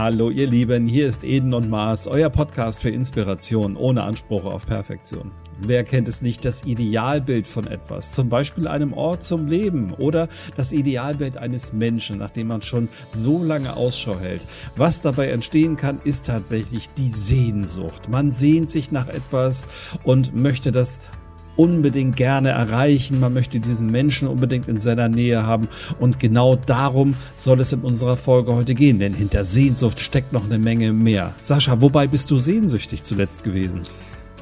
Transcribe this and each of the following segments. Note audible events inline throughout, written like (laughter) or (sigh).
Hallo ihr Lieben, hier ist Eden und Mars, euer Podcast für Inspiration ohne Anspruch auf Perfektion. Wer kennt es nicht, das Idealbild von etwas, zum Beispiel einem Ort zum Leben oder das Idealbild eines Menschen, nach dem man schon so lange Ausschau hält. Was dabei entstehen kann, ist tatsächlich die Sehnsucht. Man sehnt sich nach etwas und möchte das unbedingt gerne erreichen. Man möchte diesen Menschen unbedingt in seiner Nähe haben. Und genau darum soll es in unserer Folge heute gehen. Denn hinter Sehnsucht steckt noch eine Menge mehr. Sascha, wobei bist du sehnsüchtig zuletzt gewesen?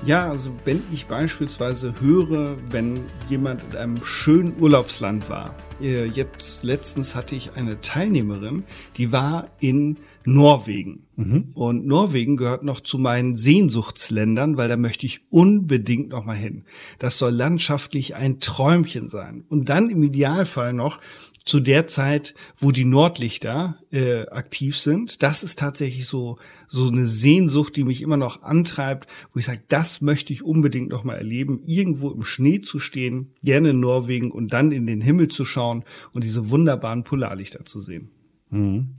Ja, also wenn ich beispielsweise höre, wenn jemand in einem schönen Urlaubsland war. Äh, jetzt letztens hatte ich eine Teilnehmerin, die war in Norwegen. Mhm. Und Norwegen gehört noch zu meinen Sehnsuchtsländern, weil da möchte ich unbedingt noch mal hin. Das soll landschaftlich ein Träumchen sein. Und dann im Idealfall noch zu der Zeit, wo die Nordlichter äh, aktiv sind. Das ist tatsächlich so so eine Sehnsucht, die mich immer noch antreibt, wo ich sage, das möchte ich unbedingt noch mal erleben, irgendwo im Schnee zu stehen, gerne in Norwegen und dann in den Himmel zu schauen und diese wunderbaren Polarlichter zu sehen. Mhm.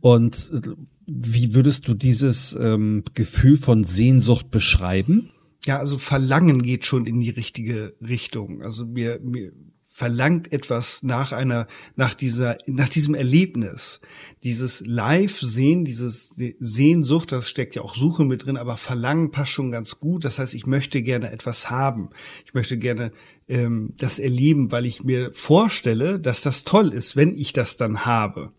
Und äh, wie würdest du dieses ähm, Gefühl von Sehnsucht beschreiben? Ja, also Verlangen geht schon in die richtige Richtung. Also mir, mir verlangt etwas nach einer, nach dieser, nach diesem Erlebnis. Dieses Live-Sehen, dieses Sehnsucht, das steckt ja auch Suche mit drin, aber Verlangen passt schon ganz gut. Das heißt, ich möchte gerne etwas haben. Ich möchte gerne ähm, das erleben, weil ich mir vorstelle, dass das toll ist, wenn ich das dann habe.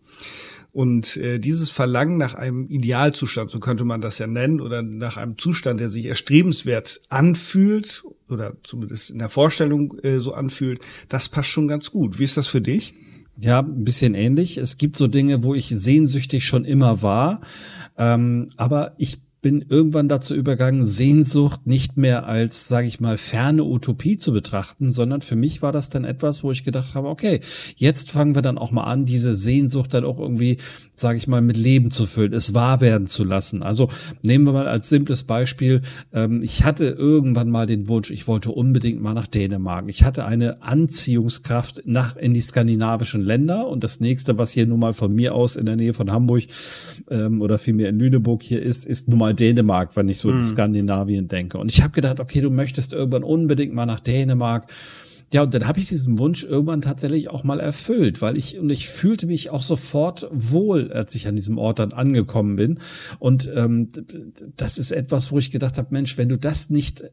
Und äh, dieses Verlangen nach einem Idealzustand, so könnte man das ja nennen, oder nach einem Zustand, der sich erstrebenswert anfühlt, oder zumindest in der Vorstellung äh, so anfühlt, das passt schon ganz gut. Wie ist das für dich? Ja, ein bisschen ähnlich. Es gibt so Dinge, wo ich sehnsüchtig schon immer war, ähm, aber ich bin irgendwann dazu übergegangen, Sehnsucht nicht mehr als, sage ich mal, ferne Utopie zu betrachten, sondern für mich war das dann etwas, wo ich gedacht habe, okay, jetzt fangen wir dann auch mal an, diese Sehnsucht dann auch irgendwie, sage ich mal, mit Leben zu füllen, es wahr werden zu lassen. Also nehmen wir mal als simples Beispiel, ähm, ich hatte irgendwann mal den Wunsch, ich wollte unbedingt mal nach Dänemark. Ich hatte eine Anziehungskraft nach in die skandinavischen Länder und das nächste, was hier nun mal von mir aus in der Nähe von Hamburg ähm, oder vielmehr in Lüneburg hier ist, ist nun mal Dänemark, wenn ich so mhm. in Skandinavien denke. Und ich habe gedacht, okay, du möchtest irgendwann unbedingt mal nach Dänemark. Ja, und dann habe ich diesen Wunsch irgendwann tatsächlich auch mal erfüllt, weil ich und ich fühlte mich auch sofort wohl, als ich an diesem Ort dann angekommen bin. Und ähm, das ist etwas, wo ich gedacht habe, Mensch, wenn du das nicht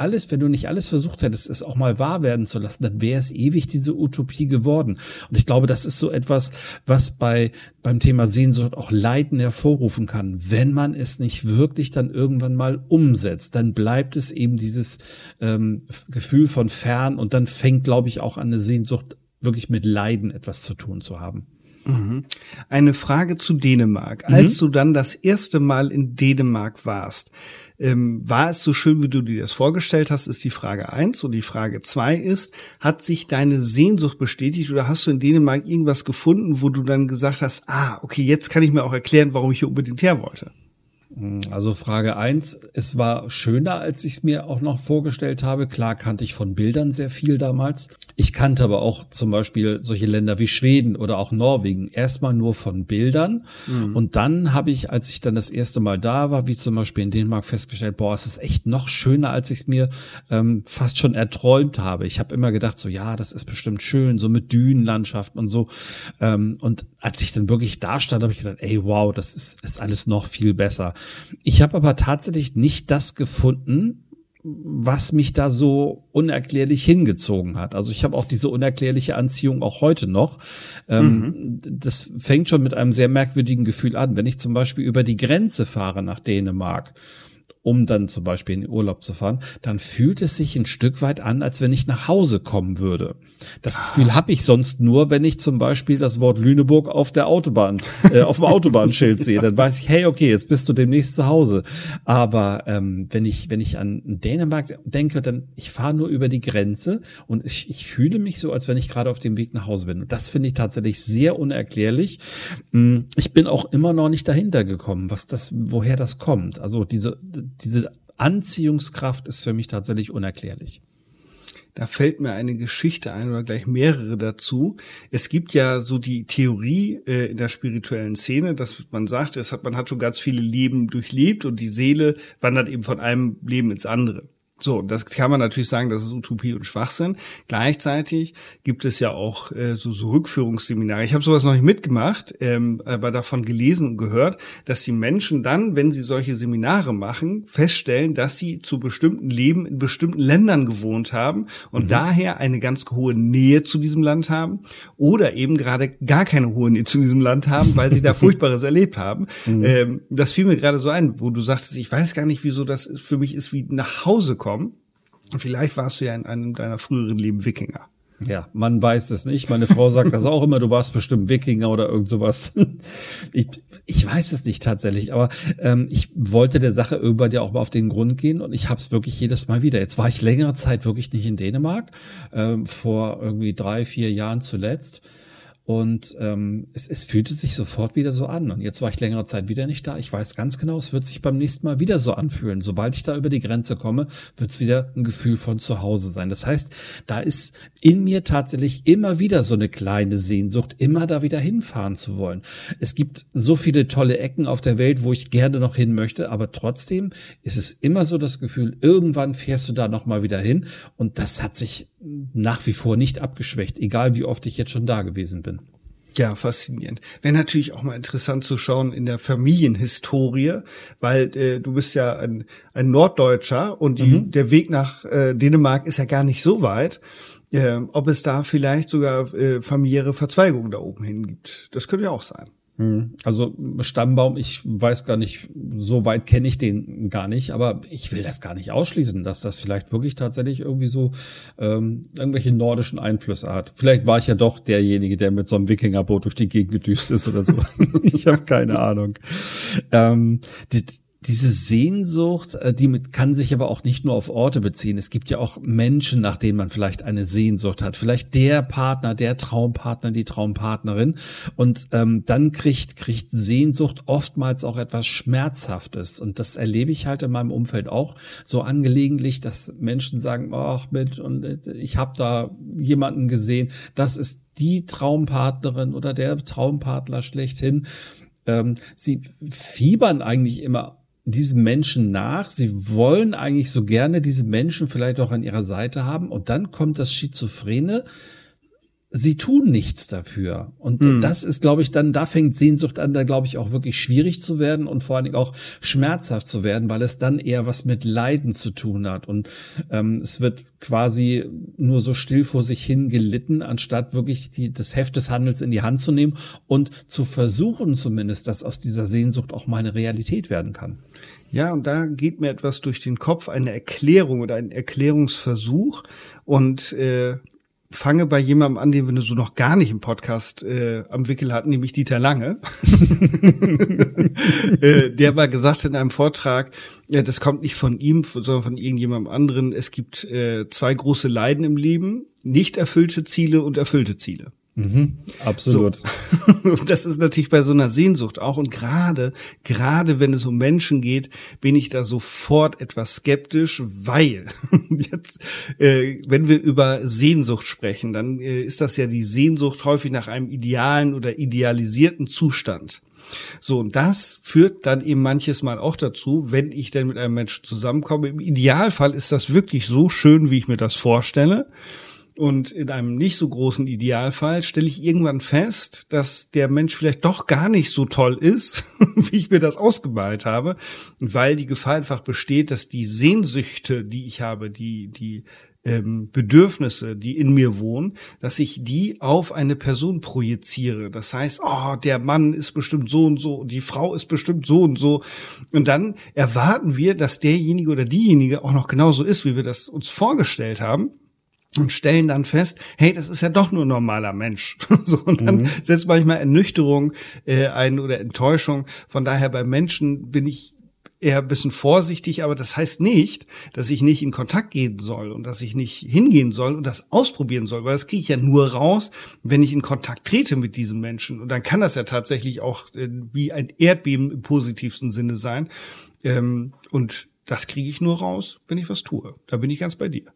alles, wenn du nicht alles versucht hättest, es auch mal wahr werden zu lassen, dann wäre es ewig diese Utopie geworden. Und ich glaube, das ist so etwas, was bei beim Thema Sehnsucht auch Leiden hervorrufen kann. Wenn man es nicht wirklich dann irgendwann mal umsetzt, dann bleibt es eben dieses ähm, Gefühl von fern und dann fängt, glaube ich, auch an eine Sehnsucht wirklich mit Leiden etwas zu tun zu haben. Mhm. Eine Frage zu Dänemark. Als mhm. du dann das erste Mal in Dänemark warst, ähm, war es so schön, wie du dir das vorgestellt hast, ist die Frage eins. Und die Frage zwei ist, hat sich deine Sehnsucht bestätigt oder hast du in Dänemark irgendwas gefunden, wo du dann gesagt hast, ah, okay, jetzt kann ich mir auch erklären, warum ich hier unbedingt her wollte? Also Frage eins: es war schöner, als ich es mir auch noch vorgestellt habe. Klar kannte ich von Bildern sehr viel damals. Ich kannte aber auch zum Beispiel solche Länder wie Schweden oder auch Norwegen erstmal nur von Bildern. Mhm. Und dann habe ich, als ich dann das erste Mal da war, wie zum Beispiel in Dänemark, festgestellt, boah, es ist echt noch schöner, als ich es mir ähm, fast schon erträumt habe. Ich habe immer gedacht, so ja, das ist bestimmt schön, so mit Dünenlandschaften und so. Ähm, und als ich dann wirklich da stand, habe ich gedacht, ey, wow, das ist, ist alles noch viel besser. Ich habe aber tatsächlich nicht das gefunden, was mich da so unerklärlich hingezogen hat. Also ich habe auch diese unerklärliche Anziehung auch heute noch. Ähm, mhm. Das fängt schon mit einem sehr merkwürdigen Gefühl an. Wenn ich zum Beispiel über die Grenze fahre nach Dänemark um dann zum Beispiel in den Urlaub zu fahren, dann fühlt es sich ein Stück weit an, als wenn ich nach Hause kommen würde. Das. Gefühl habe ich sonst nur, wenn ich zum Beispiel das Wort Lüneburg auf der Autobahn, äh, auf dem (laughs) Autobahnschild sehe. Dann weiß ich, hey, okay, jetzt bist du demnächst zu Hause. Aber ähm, wenn ich wenn ich an Dänemark denke, dann ich fahre nur über die Grenze und ich, ich fühle mich so, als wenn ich gerade auf dem Weg nach Hause bin. Und das finde ich tatsächlich sehr unerklärlich. Hm, ich bin auch immer noch nicht dahinter gekommen, was das, woher das kommt. Also diese diese Anziehungskraft ist für mich tatsächlich unerklärlich. Da fällt mir eine Geschichte ein oder gleich mehrere dazu. Es gibt ja so die Theorie äh, in der spirituellen Szene, dass man sagt, es hat, man hat schon ganz viele Leben durchlebt und die Seele wandert eben von einem Leben ins andere. So, das kann man natürlich sagen, das ist Utopie und Schwachsinn. Gleichzeitig gibt es ja auch äh, so, so Rückführungsseminare. Ich habe sowas noch nicht mitgemacht, ähm, aber davon gelesen und gehört, dass die Menschen dann, wenn sie solche Seminare machen, feststellen, dass sie zu bestimmten Leben in bestimmten Ländern gewohnt haben und mhm. daher eine ganz hohe Nähe zu diesem Land haben oder eben gerade gar keine hohe Nähe zu diesem Land haben, weil sie da (laughs) Furchtbares erlebt haben. Mhm. Ähm, das fiel mir gerade so ein, wo du sagtest, ich weiß gar nicht, wieso das für mich ist wie nach Hause kommen kommen. Vielleicht warst du ja in einem deiner früheren Leben Wikinger. Ja, man weiß es nicht. Meine Frau sagt das auch immer, du warst bestimmt Wikinger oder irgend sowas. (laughs) Ich, ich weiß es nicht tatsächlich, aber ähm, ich wollte der Sache irgendwann ja auch mal auf den Grund gehen und ich habe es wirklich jedes Mal wieder. Jetzt war ich längere Zeit wirklich nicht in Dänemark, ähm, vor irgendwie drei, vier Jahren zuletzt. Und ähm, es, es fühlte sich sofort wieder so an. Und jetzt war ich längere Zeit wieder nicht da. Ich weiß ganz genau, es wird sich beim nächsten Mal wieder so anfühlen. Sobald ich da über die Grenze komme, wird es wieder ein Gefühl von zu Hause sein. Das heißt, da ist in mir tatsächlich immer wieder so eine kleine Sehnsucht, immer da wieder hinfahren zu wollen. Es gibt so viele tolle Ecken auf der Welt, wo ich gerne noch hin möchte, aber trotzdem ist es immer so das Gefühl, irgendwann fährst du da nochmal wieder hin. Und das hat sich nach wie vor nicht abgeschwächt, egal wie oft ich jetzt schon da gewesen bin. Ja, faszinierend. Wäre natürlich auch mal interessant zu schauen in der Familienhistorie, weil äh, du bist ja ein, ein Norddeutscher und die, mhm. der Weg nach äh, Dänemark ist ja gar nicht so weit. Äh, ob es da vielleicht sogar äh, familiäre Verzweigungen da oben hin gibt. Das könnte ja auch sein. Hm. Also Stammbaum, ich weiß gar nicht, so weit kenne ich den gar nicht, aber ich will das gar nicht ausschließen, dass das vielleicht wirklich tatsächlich irgendwie so ähm, irgendwelche nordischen Einflüsse hat. Vielleicht war ich ja doch derjenige, der mit so einem Wikingerboot durch die Gegend gedüst ist oder so. (laughs) ich habe keine Ahnung. Ähm, die, diese Sehnsucht, äh, die kann sich aber auch nicht nur auf Orte beziehen. Es gibt ja auch Menschen, nach denen man vielleicht eine Sehnsucht hat. Vielleicht der Partner, der Traumpartner, die Traumpartnerin. Und ähm, dann kriegt, kriegt Sehnsucht oftmals auch etwas Schmerzhaftes. Und das erlebe ich halt in meinem Umfeld auch so angelegentlich, dass Menschen sagen, ach mit, und äh, ich habe da jemanden gesehen, das ist die Traumpartnerin oder der Traumpartner schlechthin. Ähm, sie fiebern eigentlich immer diesem Menschen nach. Sie wollen eigentlich so gerne diese Menschen vielleicht auch an ihrer Seite haben. Und dann kommt das Schizophrene. Sie tun nichts dafür. Und mhm. das ist, glaube ich, dann, da fängt Sehnsucht an, da glaube ich auch wirklich schwierig zu werden und vor allen Dingen auch schmerzhaft zu werden, weil es dann eher was mit Leiden zu tun hat. Und ähm, es wird quasi nur so still vor sich hin gelitten, anstatt wirklich die, das Heft des Handels in die Hand zu nehmen und zu versuchen zumindest, dass aus dieser Sehnsucht auch meine Realität werden kann. Ja, und da geht mir etwas durch den Kopf, eine Erklärung oder ein Erklärungsversuch. Und äh, fange bei jemandem an, den wir so noch gar nicht im Podcast äh, am Wickel hatten, nämlich Dieter Lange. (laughs) äh, der mal gesagt in einem Vortrag, ja, das kommt nicht von ihm, sondern von irgendjemandem anderen. Es gibt äh, zwei große Leiden im Leben, nicht erfüllte Ziele und erfüllte Ziele. Mhm, absolut. So. (laughs) Das ist natürlich bei so einer Sehnsucht auch. Und gerade, gerade wenn es um Menschen geht, bin ich da sofort etwas skeptisch, weil (laughs) jetzt, äh, wenn wir über Sehnsucht sprechen, dann äh, ist das ja die Sehnsucht häufig nach einem idealen oder idealisierten Zustand. So, und das führt dann eben manches Mal auch dazu, wenn ich denn mit einem Menschen zusammenkomme. Im Idealfall ist das wirklich so schön, wie ich mir das vorstelle. Und in einem nicht so großen Idealfall stelle ich irgendwann fest, dass der Mensch vielleicht doch gar nicht so toll ist, (laughs) wie ich mir das ausgemalt habe, weil die Gefahr einfach besteht, dass die Sehnsüchte, die ich habe, die, die ähm, Bedürfnisse, die in mir wohnen, dass ich die auf eine Person projiziere. Das heißt, oh, der Mann ist bestimmt so und so die Frau ist bestimmt so und so. Und dann erwarten wir, dass derjenige oder diejenige auch noch genauso ist, wie wir das uns vorgestellt haben und stellen dann fest, hey, das ist ja doch nur ein normaler Mensch. (laughs) so, und dann mhm. setzt manchmal Ernüchterung äh, ein oder Enttäuschung. Von daher bei Menschen bin ich eher ein bisschen vorsichtig, aber das heißt nicht, dass ich nicht in Kontakt gehen soll und dass ich nicht hingehen soll und das ausprobieren soll, weil das kriege ich ja nur raus, wenn ich in Kontakt trete mit diesem Menschen. Und dann kann das ja tatsächlich auch äh, wie ein Erdbeben im positivsten Sinne sein. Ähm, und das kriege ich nur raus, wenn ich was tue. Da bin ich ganz bei dir.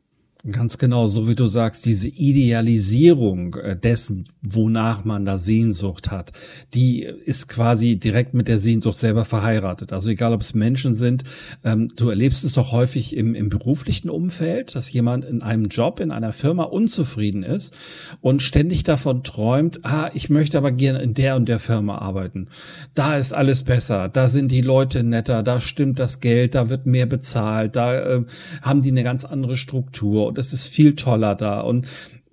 Ganz genau, so wie du sagst, diese Idealisierung äh, dessen, wonach man da Sehnsucht hat, die ist quasi direkt mit der Sehnsucht selber verheiratet. Also egal, ob es Menschen sind, ähm, du erlebst es doch häufig im, im beruflichen Umfeld, dass jemand in einem Job, in einer Firma unzufrieden ist und ständig davon träumt, ah, ich möchte aber gerne in der und der Firma arbeiten. Da ist alles besser, da sind die Leute netter, da stimmt das Geld, da wird mehr bezahlt, da äh, haben die eine ganz andere Struktur und es ist viel toller da und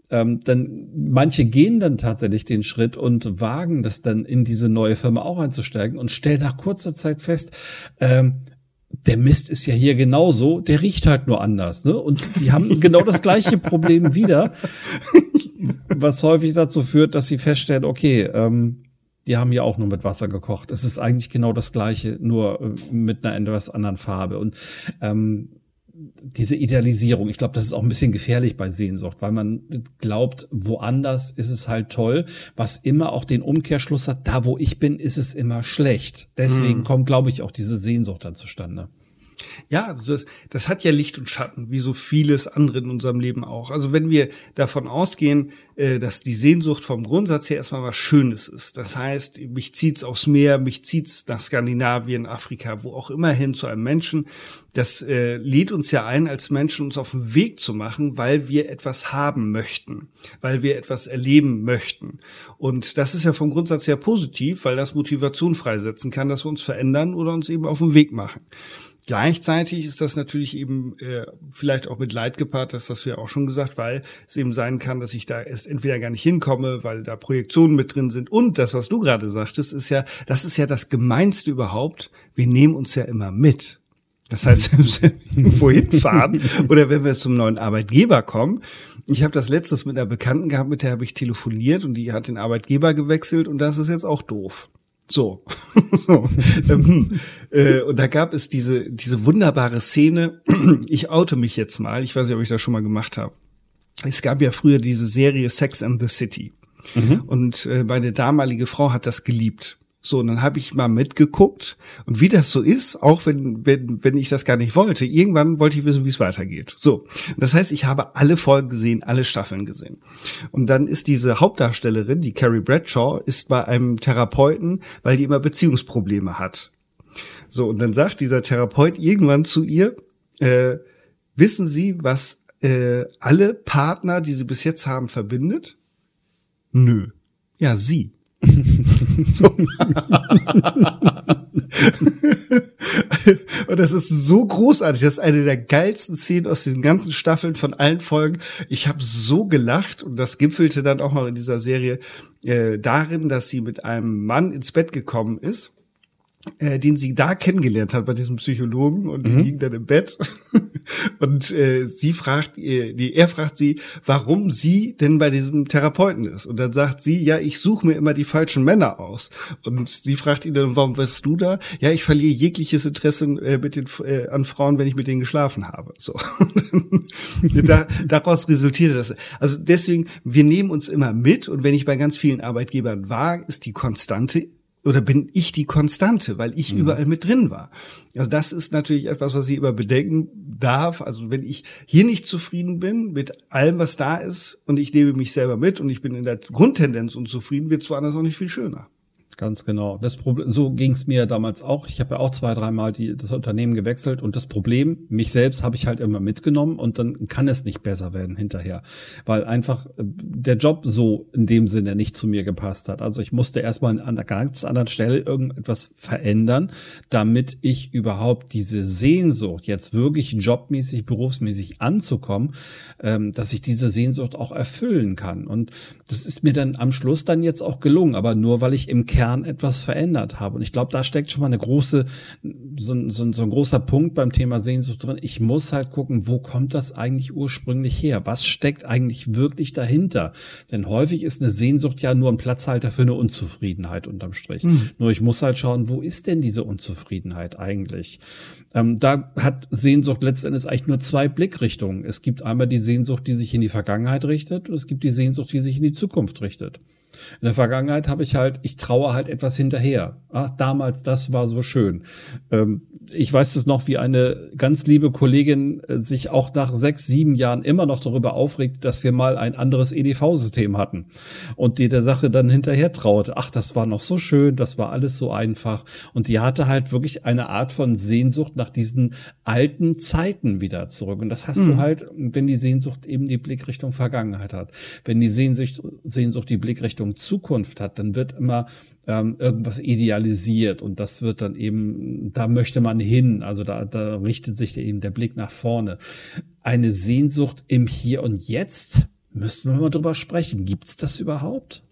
ähm, dann manche gehen dann tatsächlich den Schritt und wagen das dann in diese neue Firma auch einzusteigen und stellen nach kurzer Zeit fest, ähm, der Mist ist ja hier genauso, der riecht halt nur anders, ne? Und die haben (laughs) genau das gleiche Problem wieder, was häufig dazu führt, dass sie feststellen, okay, ähm, die haben ja auch nur mit Wasser gekocht. Es ist eigentlich genau das gleiche, nur äh, mit einer etwas anderen Farbe. Und ähm, diese Idealisierung, ich glaube, das ist auch ein bisschen gefährlich bei Sehnsucht, weil man glaubt, woanders ist es halt toll, was immer auch den Umkehrschluss hat, da wo ich bin, ist es immer schlecht. Deswegen hm. kommt, glaube ich, auch diese Sehnsucht dann zustande. Ja, das, das hat ja Licht und Schatten, wie so vieles andere in unserem Leben auch. Also wenn wir davon ausgehen, äh, dass die Sehnsucht vom Grundsatz her erstmal was Schönes ist. Das heißt, mich zieht's aufs Meer, mich zieht's nach Skandinavien, Afrika, wo auch immer hin zu einem Menschen. Das äh, lädt uns ja ein, als Menschen uns auf den Weg zu machen, weil wir etwas haben möchten, weil wir etwas erleben möchten. Und das ist ja vom Grundsatz her positiv, weil das Motivation freisetzen kann, dass wir uns verändern oder uns eben auf den Weg machen. Gleichzeitig ist das natürlich eben äh, vielleicht auch mit Leid gepaart, das hast du ja auch schon gesagt, weil es eben sein kann, dass ich da erst entweder gar nicht hinkomme, weil da Projektionen mit drin sind. Und das, was du gerade sagtest, ist ja, das ist ja das Gemeinste überhaupt. Wir nehmen uns ja immer mit. Das heißt, (laughs) wenn wir wohin fahren (laughs) oder wenn wir zum neuen Arbeitgeber kommen. Ich habe das letztes mit einer Bekannten gehabt, mit der habe ich telefoniert und die hat den Arbeitgeber gewechselt und das ist jetzt auch doof. So. (laughs) so. Ähm, äh, und da gab es diese, diese wunderbare Szene. (clears throat) Ich oute mich jetzt mal. Ich weiß nicht, ob ich das schon mal gemacht habe. Es gab ja früher diese Serie Sex and the City. Mhm. Und äh, meine damalige Frau hat das geliebt. So, und dann habe ich mal mitgeguckt und wie das so ist, auch wenn, wenn, wenn ich das gar nicht wollte, irgendwann wollte ich wissen, wie es weitergeht. So, das heißt, ich habe alle Folgen gesehen, alle Staffeln gesehen. Und dann ist diese Hauptdarstellerin, die Carrie Bradshaw, ist bei einem Therapeuten, weil die immer Beziehungsprobleme hat. So, und dann sagt dieser Therapeut irgendwann zu ihr, äh, wissen Sie, was äh, alle Partner, die Sie bis jetzt haben, verbindet? Nö. Ja, sie. Und das ist so großartig. Das ist eine der geilsten Szenen aus diesen ganzen Staffeln von allen Folgen. Ich habe so gelacht und das gipfelte dann auch noch in dieser Serie äh, darin, dass sie mit einem Mann ins Bett gekommen ist äh, den sie da kennengelernt hat bei diesem Psychologen und die mhm. liegen dann im Bett (laughs) und äh, sie fragt, äh, die, er fragt sie, warum sie denn bei diesem Therapeuten ist und dann sagt sie, ja, ich suche mir immer die falschen Männer aus und sie fragt ihn dann, warum bist du da? Ja, ich verliere jegliches Interesse äh, mit den äh, an Frauen, wenn ich mit denen geschlafen habe. So (laughs) da, daraus resultiert das. Also deswegen, wir nehmen uns immer mit und wenn ich bei ganz vielen Arbeitgebern war, ist die Konstante oder bin ich die Konstante, weil ich mhm. überall mit drin war. Also das ist natürlich etwas, was ich immer bedenken darf. Also wenn ich hier nicht zufrieden bin mit allem, was da ist und ich nehme mich selber mit und ich bin in der Grundtendenz unzufrieden, wird es woanders auch nicht viel schöner. Ganz genau. Das Problem, so ging es mir damals auch. Ich habe ja auch zwei, dreimal die, das Unternehmen gewechselt und das Problem, mich selbst habe ich halt immer mitgenommen und dann kann es nicht besser werden hinterher, weil einfach äh, der Job so in dem Sinne nicht zu mir gepasst hat. Also ich musste erstmal an einer ganz anderen Stelle irgendetwas verändern, damit ich überhaupt diese Sehnsucht, jetzt wirklich jobmäßig, berufsmäßig anzukommen, ähm, dass ich diese Sehnsucht auch erfüllen kann. Und das ist mir dann am Schluss dann jetzt auch gelungen, aber nur weil ich im Kern Kern etwas verändert habe. Und ich glaube, da steckt schon mal eine große, so, so, so ein großer Punkt beim Thema Sehnsucht drin. Ich muss halt gucken, wo kommt das eigentlich ursprünglich her? Was steckt eigentlich wirklich dahinter? Denn häufig ist eine Sehnsucht ja nur ein Platzhalter für eine Unzufriedenheit unterm Strich. Mhm. Nur ich muss halt schauen, wo ist denn diese Unzufriedenheit eigentlich? Ähm, da hat Sehnsucht letztendlich eigentlich nur zwei Blickrichtungen. Es gibt einmal die Sehnsucht, die sich in die Vergangenheit richtet und es gibt die Sehnsucht, die sich in die Zukunft richtet. In der Vergangenheit habe ich halt, ich traue halt etwas hinterher. Ach, damals, das war so schön. Ähm, ich weiß es noch, wie eine ganz liebe Kollegin äh, sich auch nach sechs, sieben Jahren immer noch darüber aufregt, dass wir mal ein anderes EDV-System hatten und die der Sache dann hinterher traute. Ach, das war noch so schön, das war alles so einfach. Und die hatte halt wirklich eine Art von Sehnsucht nach diesen alten Zeiten wieder zurück. Und das hast mhm. du halt, wenn die Sehnsucht eben die Blickrichtung Vergangenheit hat. Wenn die Sehnsucht, Sehnsucht die Blickrichtung Zukunft hat, dann wird immer ähm, irgendwas idealisiert und das wird dann eben, da möchte man hin, also da, da richtet sich eben der Blick nach vorne. Eine Sehnsucht im Hier und Jetzt, müssten wir mal drüber sprechen. Gibt's das überhaupt?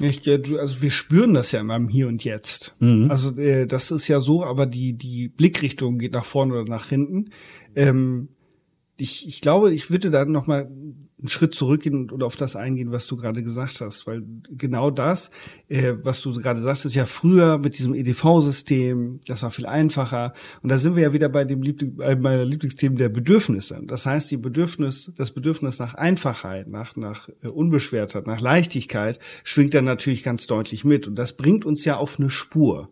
Ich, also wir spüren das ja immer im Hier und Jetzt. Mhm. Also äh, das ist ja so, aber die die Blickrichtung geht nach vorne oder nach hinten. Ähm, ich, ich glaube, ich würde da noch mal einen Schritt zurückgehen und auf das eingehen, was du gerade gesagt hast, weil genau das, äh, was du gerade sagst, ist ja früher mit diesem EDV-System, das war viel einfacher. Und da sind wir ja wieder bei dem Liebling, äh, meiner Lieblingsthemen der Bedürfnisse. Das heißt, die Bedürfnis, das Bedürfnis nach Einfachheit, nach nach äh, Unbeschwertheit, nach Leichtigkeit schwingt dann natürlich ganz deutlich mit. Und das bringt uns ja auf eine Spur.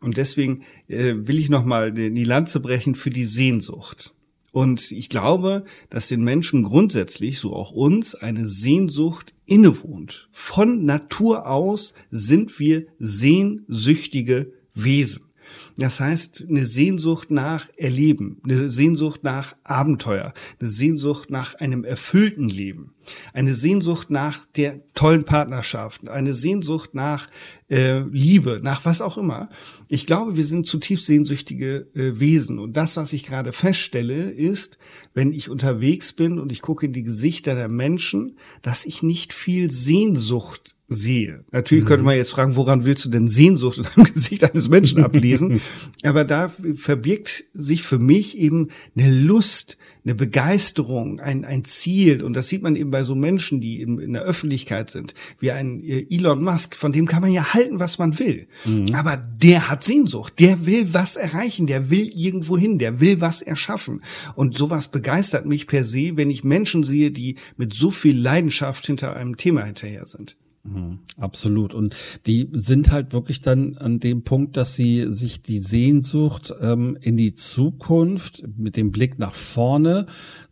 Und deswegen äh, will ich noch mal die Lanze brechen für die Sehnsucht. Und ich glaube, dass den Menschen grundsätzlich, so auch uns, eine Sehnsucht innewohnt. Von Natur aus sind wir sehnsüchtige Wesen. Das heißt, eine Sehnsucht nach Erleben, eine Sehnsucht nach Abenteuer, eine Sehnsucht nach einem erfüllten Leben, eine Sehnsucht nach der tollen Partnerschaft, eine Sehnsucht nach äh, Liebe, nach was auch immer. Ich glaube, wir sind zutiefst sehnsüchtige äh, Wesen. Und das, was ich gerade feststelle, ist, wenn ich unterwegs bin und ich gucke in die Gesichter der Menschen, dass ich nicht viel Sehnsucht sehe. Natürlich mhm. könnte man jetzt fragen, woran willst du denn Sehnsucht in einem (laughs) Gesicht eines Menschen ablesen? (laughs) Aber da verbirgt sich für mich eben eine Lust, eine Begeisterung, ein, ein Ziel. Und das sieht man eben bei so Menschen, die in, in der Öffentlichkeit sind, wie ein äh, Elon Musk, von dem kann man ja halten, was man will. Mhm. Aber der hat Sehnsucht, der will was erreichen, der will irgendwo hin, der will was erschaffen. Und sowas begeistert mich per se, wenn ich Menschen sehe, die mit so viel Leidenschaft hinter einem Thema hinterher sind. Mhm, absolut. Und die sind halt wirklich dann an dem Punkt, dass sie sich die Sehnsucht ähm, in die Zukunft mit dem Blick nach vorne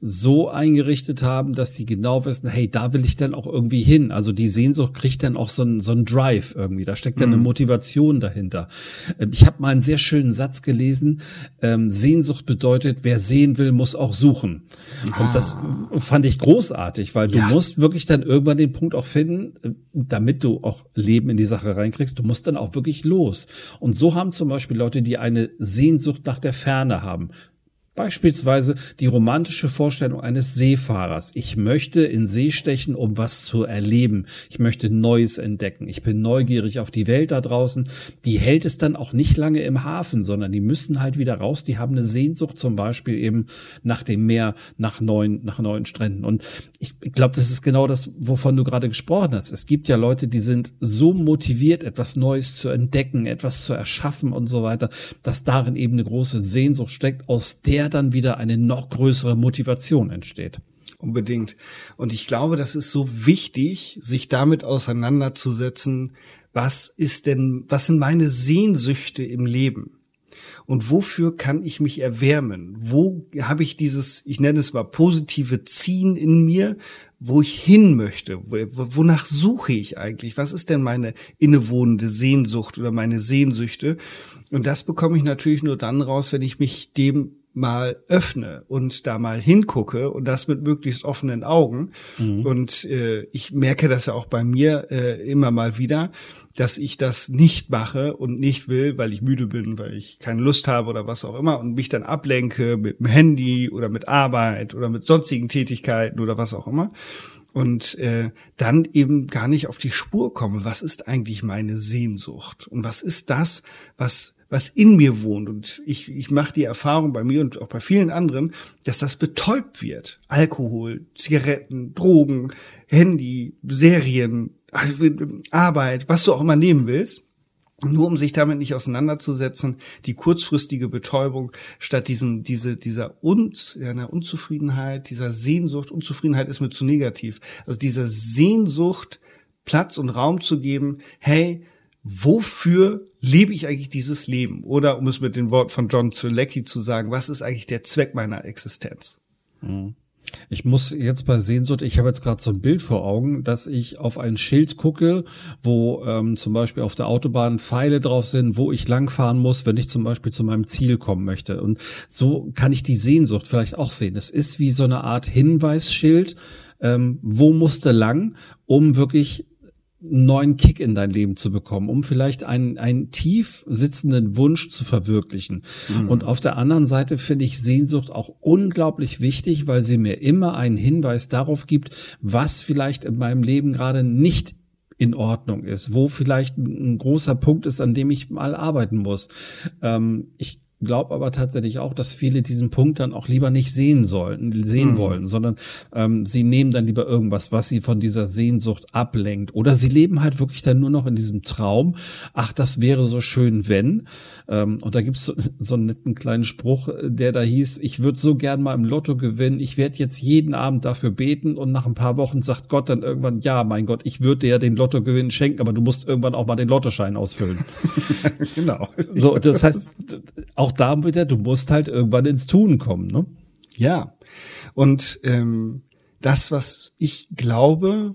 so eingerichtet haben, dass die genau wissen, hey, da will ich dann auch irgendwie hin. Also die Sehnsucht kriegt dann auch so ein so ein Drive irgendwie. Da steckt dann mhm. eine Motivation dahinter. Ähm, ich habe mal einen sehr schönen Satz gelesen. Ähm, Sehnsucht bedeutet, wer sehen will, muss auch suchen. Ah. Und das ah. fand ich großartig, weil du ja. musst wirklich dann irgendwann den Punkt auch finden, äh, damit du auch Leben in die Sache reinkriegst, du musst dann auch wirklich los. Und so haben zum Beispiel Leute, die eine Sehnsucht nach der Ferne haben, Beispielsweise die romantische Vorstellung eines Seefahrers. Ich möchte in See stechen, um was zu erleben. Ich möchte Neues entdecken. Ich bin neugierig auf die Welt da draußen. Die hält es dann auch nicht lange im Hafen, sondern die müssen halt wieder raus. Die haben eine Sehnsucht zum Beispiel eben nach dem Meer, nach neuen, nach neuen Stränden. Und ich glaube, das ist genau das, wovon du gerade gesprochen hast. Es gibt ja Leute, die sind so motiviert, etwas Neues zu entdecken, etwas zu erschaffen und so weiter, dass darin eben eine große Sehnsucht steckt, aus der der dann wieder eine noch größere Motivation entsteht. Unbedingt. Und ich glaube, das ist so wichtig, sich damit auseinanderzusetzen, was ist denn, was sind meine Sehnsüchte im Leben? Und wofür kann ich mich erwärmen? Wo habe ich dieses, ich nenne es mal positive Ziehen in mir, wo ich hin möchte? Wonach suche ich eigentlich? Was ist denn meine innewohnende Sehnsucht oder meine Sehnsüchte? Und das bekomme ich natürlich nur dann raus, wenn ich mich dem mal öffne und da mal hingucke und das mit möglichst offenen Augen. Mhm. Und äh, ich merke das ja auch bei mir äh, immer mal wieder, dass ich das nicht mache und nicht will, weil ich müde bin, weil ich keine Lust habe oder was auch immer und mich dann ablenke mit dem Handy oder mit Arbeit oder mit sonstigen Tätigkeiten oder was auch immer und äh, dann eben gar nicht auf die Spur komme. Was ist eigentlich meine Sehnsucht und was ist das, was was in mir wohnt. Und ich, ich mache die Erfahrung bei mir und auch bei vielen anderen, dass das betäubt wird. Alkohol, Zigaretten, Drogen, Handy, Serien, Arbeit, was du auch immer nehmen willst. Nur um sich damit nicht auseinanderzusetzen, die kurzfristige Betäubung statt diesem, diese, dieser Un, ja, einer Unzufriedenheit, dieser Sehnsucht, Unzufriedenheit ist mir zu negativ. Also dieser Sehnsucht Platz und Raum zu geben, hey, wofür lebe ich eigentlich dieses Leben? Oder um es mit den Worten von John Zulecki zu sagen, was ist eigentlich der Zweck meiner Existenz? Mhm. Ich muss jetzt bei Sehnsucht, ich habe jetzt gerade so ein Bild vor Augen, dass ich auf ein Schild gucke, wo ähm, zum Beispiel auf der Autobahn Pfeile drauf sind, wo ich langfahren muss, wenn ich zum Beispiel zu meinem Ziel kommen möchte. Und so kann ich die Sehnsucht vielleicht auch sehen. Es ist wie so eine Art Hinweisschild, ähm, wo musste lang, um wirklich einen neuen Kick in dein Leben zu bekommen, um vielleicht einen, einen tief sitzenden Wunsch zu verwirklichen. Mhm. Und auf der anderen Seite finde ich Sehnsucht auch unglaublich wichtig, weil sie mir immer einen Hinweis darauf gibt, was vielleicht in meinem Leben gerade nicht in Ordnung ist, wo vielleicht ein großer Punkt ist, an dem ich mal arbeiten muss. Ähm, ich glaube aber tatsächlich auch, dass viele diesen Punkt dann auch lieber nicht sehen sollen, sehen mhm. wollen, sondern ähm, sie nehmen dann lieber irgendwas, was sie von dieser Sehnsucht ablenkt. Oder sie leben halt wirklich dann nur noch in diesem Traum, ach, das wäre so schön, wenn. Ähm, und da gibt's so, (laughs) so einen netten kleinen Spruch, der da hieß, ich würde so gern mal im Lotto gewinnen, ich werde jetzt jeden Abend dafür beten und nach ein paar Wochen sagt Gott dann irgendwann, ja, mein Gott, ich würde dir ja den Lottogewinn schenken, aber du musst irgendwann auch mal den Lottoschein ausfüllen. (laughs) genau. So, das heißt, auch auch da wieder, du musst halt irgendwann ins Tun kommen, ne? Ja. Und ähm, das, was ich glaube,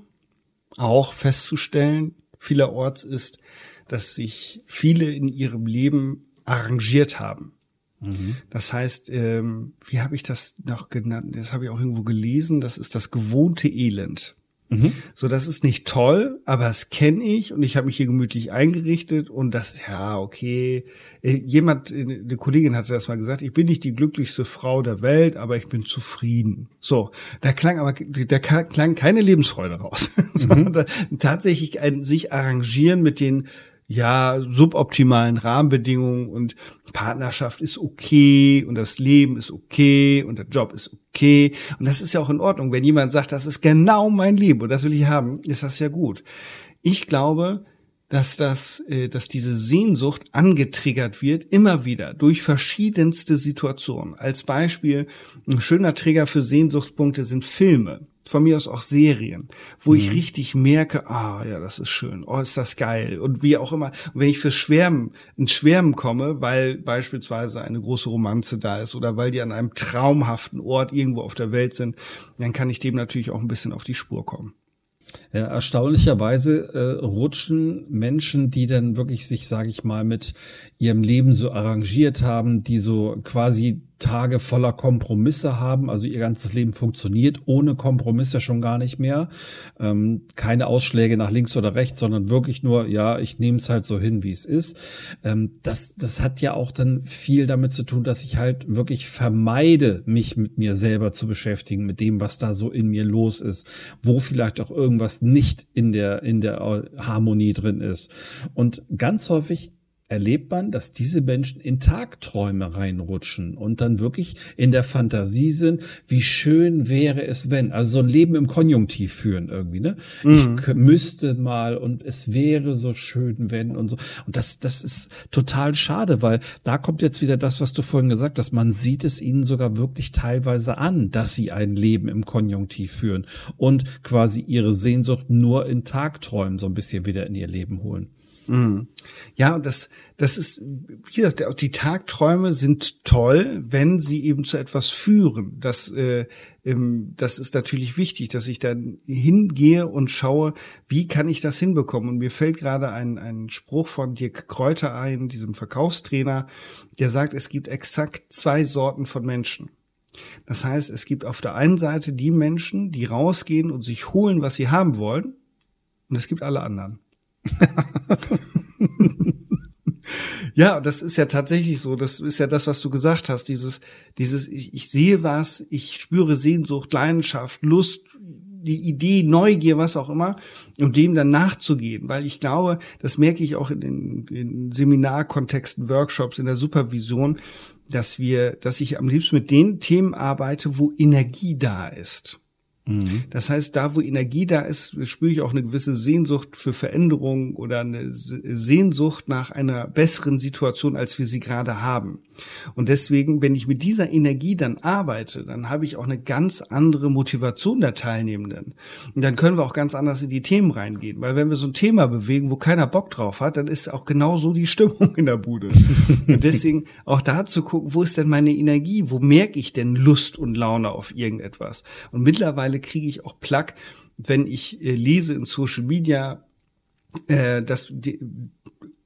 auch festzustellen, vielerorts ist, dass sich viele in ihrem Leben arrangiert haben. Mhm. Das heißt, ähm, wie habe ich das noch genannt? Das habe ich auch irgendwo gelesen. Das ist das gewohnte Elend. Mhm. So, das ist nicht toll, aber das kenne ich und ich habe mich hier gemütlich eingerichtet und das, ja, okay. Äh, jemand, äh, eine Kollegin hatte das mal gesagt, ich bin nicht die glücklichste Frau der Welt, aber ich bin zufrieden. So, da klang aber, da klang keine Lebensfreude raus, (laughs) mhm. tatsächlich ein sich arrangieren mit den ja, suboptimalen Rahmenbedingungen und Partnerschaft ist okay und das Leben ist okay und der Job ist okay. Und das ist ja auch in Ordnung. Wenn jemand sagt, das ist genau mein Leben und das will ich haben, ist das ja gut. Ich glaube, dass das, äh, dass diese Sehnsucht angetriggert wird, immer wieder durch verschiedenste Situationen. Als Beispiel, ein schöner Trigger für Sehnsuchtspunkte sind Filme von mir aus auch Serien, wo mhm. ich richtig merke, ah ja, das ist schön, oh, ist das geil und wie auch immer. Wenn ich fürs Schwärmen, ins Schwärmen komme, weil beispielsweise eine große Romanze da ist oder weil die an einem traumhaften Ort irgendwo auf der Welt sind, dann kann ich dem natürlich auch ein bisschen auf die Spur kommen. Ja, erstaunlicherweise äh, rutschen Menschen, die dann wirklich sich, sage ich mal, mit ihrem Leben so arrangiert haben, die so quasi Tage voller Kompromisse haben. Also ihr ganzes Leben funktioniert ohne Kompromisse schon gar nicht mehr. Ähm, keine Ausschläge nach links oder rechts, sondern wirklich nur, ja, ich nehme es halt so hin, wie es ist. Ähm, das, das hat ja auch dann viel damit zu tun, dass ich halt wirklich vermeide, mich mit mir selber zu beschäftigen, mit dem, was da so in mir los ist, wo vielleicht auch irgendwas nicht in der, in der Harmonie drin ist. Und ganz häufig erlebt man, dass diese Menschen in Tagträume reinrutschen und dann wirklich in der Fantasie sind, wie schön wäre es, wenn, also so ein Leben im Konjunktiv führen irgendwie, ne? Mhm. Ich müsste mal und es wäre so schön, wenn und so. Und das, das ist total schade, weil da kommt jetzt wieder das, was du vorhin gesagt hast. Man sieht es ihnen sogar wirklich teilweise an, dass sie ein Leben im Konjunktiv führen und quasi ihre Sehnsucht nur in Tagträumen so ein bisschen wieder in ihr Leben holen. Mhm. Ja, das, das ist, wie gesagt, die Tagträume sind toll, wenn sie eben zu etwas führen. Das, äh, ähm, das ist natürlich wichtig, dass ich dann hingehe und schaue, wie kann ich das hinbekommen. Und mir fällt gerade ein, ein Spruch von Dirk Kräuter ein, diesem Verkaufstrainer, der sagt, es gibt exakt zwei Sorten von Menschen. Das heißt, es gibt auf der einen Seite die Menschen, die rausgehen und sich holen, was sie haben wollen, und es gibt alle anderen. (laughs) ja, das ist ja tatsächlich so. Das ist ja das, was du gesagt hast. Dieses, dieses, ich, ich sehe was, ich spüre Sehnsucht, Leidenschaft, Lust, die Idee, Neugier, was auch immer, um dem dann nachzugehen. Weil ich glaube, das merke ich auch in den in Seminarkontexten, Workshops, in der Supervision, dass wir, dass ich am liebsten mit den Themen arbeite, wo Energie da ist. Mhm. Das heißt, da wo Energie da ist, spüre ich auch eine gewisse Sehnsucht für Veränderung oder eine Sehnsucht nach einer besseren Situation, als wir sie gerade haben. Und deswegen, wenn ich mit dieser Energie dann arbeite, dann habe ich auch eine ganz andere Motivation der Teilnehmenden. Und dann können wir auch ganz anders in die Themen reingehen. Weil wenn wir so ein Thema bewegen, wo keiner Bock drauf hat, dann ist auch genau so die (laughs) Stimmung in der Bude. und deswegen auch da zu gucken, wo ist denn meine Energie? Wo merke ich denn Lust und Laune auf irgendetwas? Und mittlerweile mittlerweile kriege ich auch Plug, wenn ich äh, lese in Social Media, äh, dass die,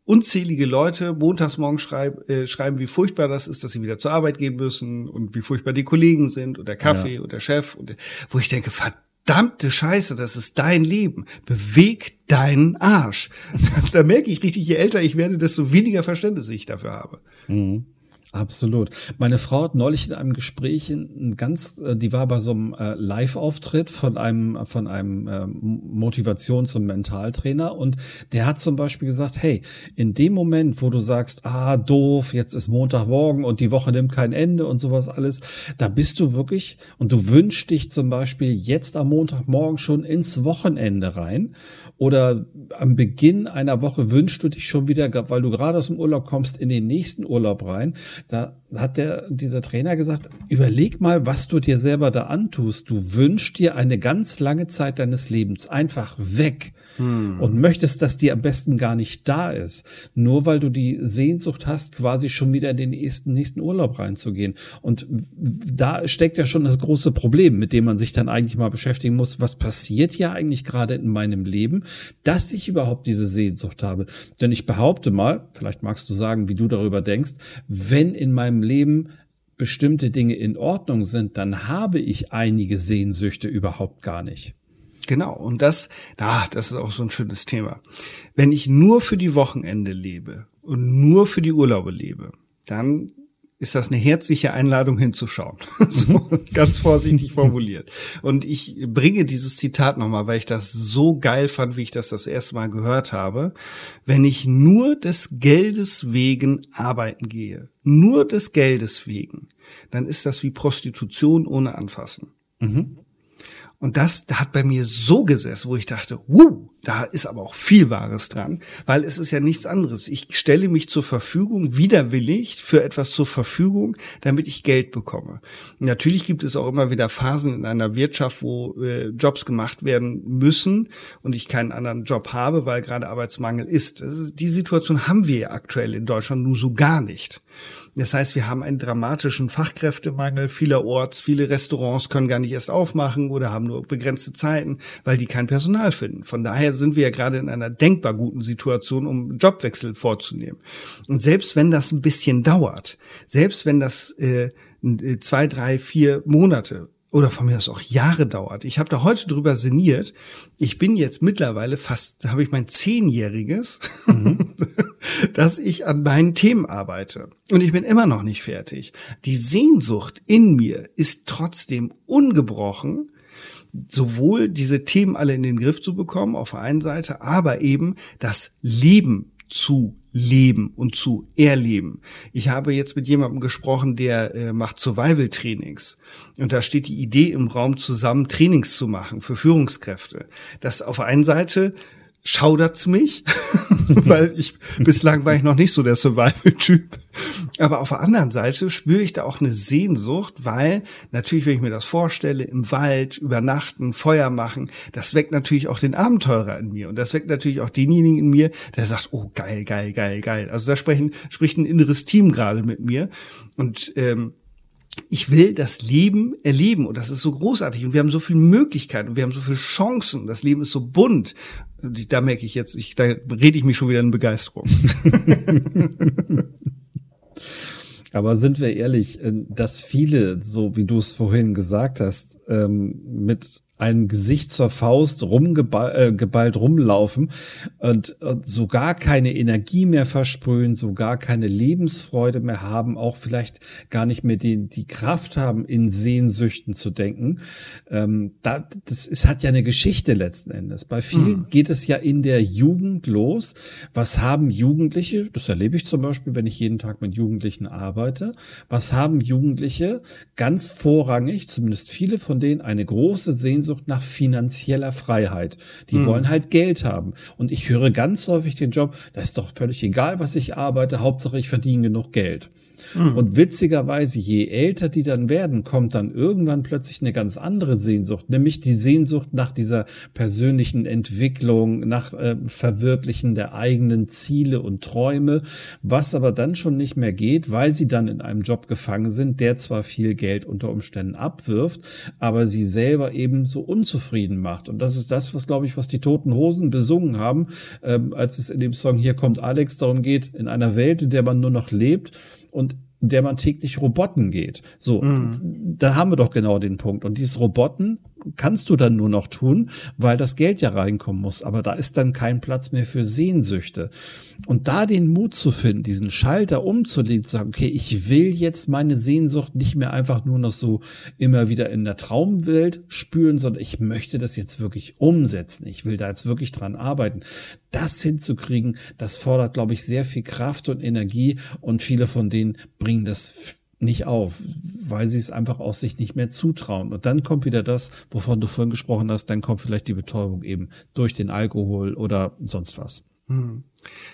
unzählige Leute montags morgen schreib, äh, schreiben, wie furchtbar das ist, dass sie wieder zur Arbeit gehen müssen und wie furchtbar die Kollegen sind und der Kaffee ja. und der Chef und wo ich denke, verdammte Scheiße, das ist dein Leben. Beweg deinen Arsch. (laughs) Das, da merke ich richtig, je älter ich werde, desto weniger Verständnis ich dafür habe. Mhm. Absolut. Meine Frau hat neulich in einem Gespräch ein ganz, äh, die war bei so einem äh, Live-Auftritt von einem von einem äh, Motivations- und Mentaltrainer und der hat zum Beispiel gesagt, hey, in dem Moment, wo du sagst, ah doof, jetzt ist Montagmorgen und die Woche nimmt kein Ende und sowas alles, da bist du wirklich und du wünschst dich zum Beispiel jetzt am Montagmorgen schon ins Wochenende rein oder am Beginn einer Woche wünschst du dich schon wieder, weil du gerade aus dem Urlaub kommst, in den nächsten Urlaub rein da hat der, dieser Trainer gesagt, überleg mal, was du dir selber da antust. Du wünschst dir eine ganz lange Zeit deines Lebens einfach weg hm. und möchtest, dass die am besten gar nicht da ist. Nur weil du die Sehnsucht hast, quasi schon wieder in den nächsten, nächsten Urlaub reinzugehen. Und da steckt ja schon das große Problem, mit dem man sich dann eigentlich mal beschäftigen muss. Was passiert ja eigentlich gerade in meinem Leben, dass ich überhaupt diese Sehnsucht habe? Denn ich behaupte mal, vielleicht magst du sagen, wie du darüber denkst, wenn in meinem Leben bestimmte Dinge in Ordnung sind, dann habe ich einige Sehnsüchte überhaupt gar nicht. Genau, und das, ah, das ist auch so ein schönes Thema. Wenn ich nur für die Wochenende lebe und nur für die Urlaube lebe, dann ist das eine herzliche Einladung hinzuschauen. (laughs) so ganz vorsichtig (laughs) formuliert. Und ich bringe dieses Zitat nochmal, weil ich das so geil fand, wie ich das das erste Mal gehört habe. Wenn ich nur des Geldes wegen arbeiten gehe, nur des Geldes wegen, dann ist das wie Prostitution ohne Anfassen. Mhm. Und das da hat bei mir so gesessen, wo ich dachte, wuh, da ist aber auch viel Wahres dran, weil es ist ja nichts anderes. Ich stelle mich zur Verfügung, widerwillig für etwas zur Verfügung, damit ich Geld bekomme. Natürlich gibt es auch immer wieder Phasen in einer Wirtschaft, wo äh, Jobs gemacht werden müssen und ich keinen anderen Job habe, weil gerade Arbeitsmangel ist. ist. Die Situation haben wir aktuell in Deutschland nur so gar nicht. Das heißt, wir haben einen dramatischen Fachkräftemangel vielerorts. Viele Restaurants können gar nicht erst aufmachen oder haben nur begrenzte Zeiten, weil die kein Personal finden. Von daher sind wir ja gerade in einer denkbar guten Situation, um Jobwechsel vorzunehmen. Und selbst wenn das ein bisschen dauert, selbst wenn das äh, zwei, drei, vier Monate oder von mir aus auch Jahre dauert. Ich habe da heute drüber sinniert. Ich bin jetzt mittlerweile fast, habe ich mein zehnjähriges, mhm. (laughs) dass ich an meinen Themen arbeite. Und ich bin immer noch nicht fertig. Die Sehnsucht in mir ist trotzdem ungebrochen, sowohl diese Themen alle in den Griff zu bekommen auf der einen Seite, aber eben das Leben zu leben und zu erleben. Ich habe jetzt mit jemandem gesprochen, der äh, macht Survival-Trainings. Und da steht die Idee im Raum, zusammen Trainings zu machen für Führungskräfte. Das auf der einen Seite schaudert's mich, (laughs) weil ich bislang war ich noch nicht so der Survival-Typ. Aber auf der anderen Seite spüre ich da auch eine Sehnsucht, weil natürlich, wenn ich mir das vorstelle, im Wald übernachten, Feuer machen, das weckt natürlich auch den Abenteurer in mir und das weckt natürlich auch denjenigen in mir, der sagt, oh geil, geil, geil, geil. Also da sprechen, spricht ein inneres Team gerade mit mir und ähm, ich will das Leben erleben und das ist so großartig und wir haben so viele Möglichkeiten und wir haben so viele Chancen und das Leben ist so bunt. Da merke ich jetzt, ich, da rede ich mich schon wieder in Begeisterung. (laughs) Aber sind wir ehrlich, äh, dass viele, so wie du es vorhin gesagt hast, ähm, mit einem Gesicht zur Faust rumgeballt äh, rumlaufen und, und so gar keine Energie mehr versprühen, so gar keine Lebensfreude mehr haben, auch vielleicht gar nicht mehr die, die Kraft haben, in Sehnsüchten zu denken. Ähm, da, das ist, hat ja eine Geschichte letzten Endes. Bei vielen mhm. geht es ja in der Jugend los. Was haben Jugendliche, das erlebe ich zum Beispiel, wenn ich jeden Tag mit Jugendlichen arbeite, was haben Jugendliche ganz vorrangig, zumindest viele von denen, eine große Sehnsucht Sehnsucht nach finanzieller Freiheit. Die mhm. wollen halt Geld haben. Und ich höre ganz häufig den Job, das ist doch völlig egal, was ich arbeite, Hauptsache ich verdiene genug Geld. Mhm. Und witzigerweise, je älter die dann werden, kommt dann irgendwann plötzlich eine ganz andere Sehnsucht, nämlich die Sehnsucht nach dieser persönlichen Entwicklung, nach äh, Verwirklichen der eigenen Ziele und Träume, was aber dann schon nicht mehr geht, weil sie dann in einem Job gefangen sind, der zwar viel Geld unter Umständen abwirft, aber sie selber eben so unzufrieden macht. Und das ist das, was, glaube ich, was die Toten Hosen besungen haben, ähm, als es in dem Song Hier kommt Alex darum geht, in einer Welt, in der man nur noch lebt, und der man täglich Roboten geht. So, mhm. da haben wir doch genau den Punkt. Und dieses Roboten kannst du dann nur noch tun, weil das Geld ja reinkommen muss. Aber da ist dann kein Platz mehr für Sehnsüchte. Und da den Mut zu finden, diesen Schalter umzulegen, zu sagen, okay, ich will jetzt meine Sehnsucht nicht mehr einfach nur noch so immer wieder in der Traumwelt spüren, sondern ich möchte das jetzt wirklich umsetzen. Ich will da jetzt wirklich dran arbeiten. Das hinzukriegen, das fordert, glaube ich, sehr viel Kraft und Energie und viele von denen bringen das nicht auf, weil sie es einfach aus sich nicht mehr zutrauen. Und dann kommt wieder das, wovon du vorhin gesprochen hast, dann kommt vielleicht die Betäubung eben durch den Alkohol oder sonst was. Hm.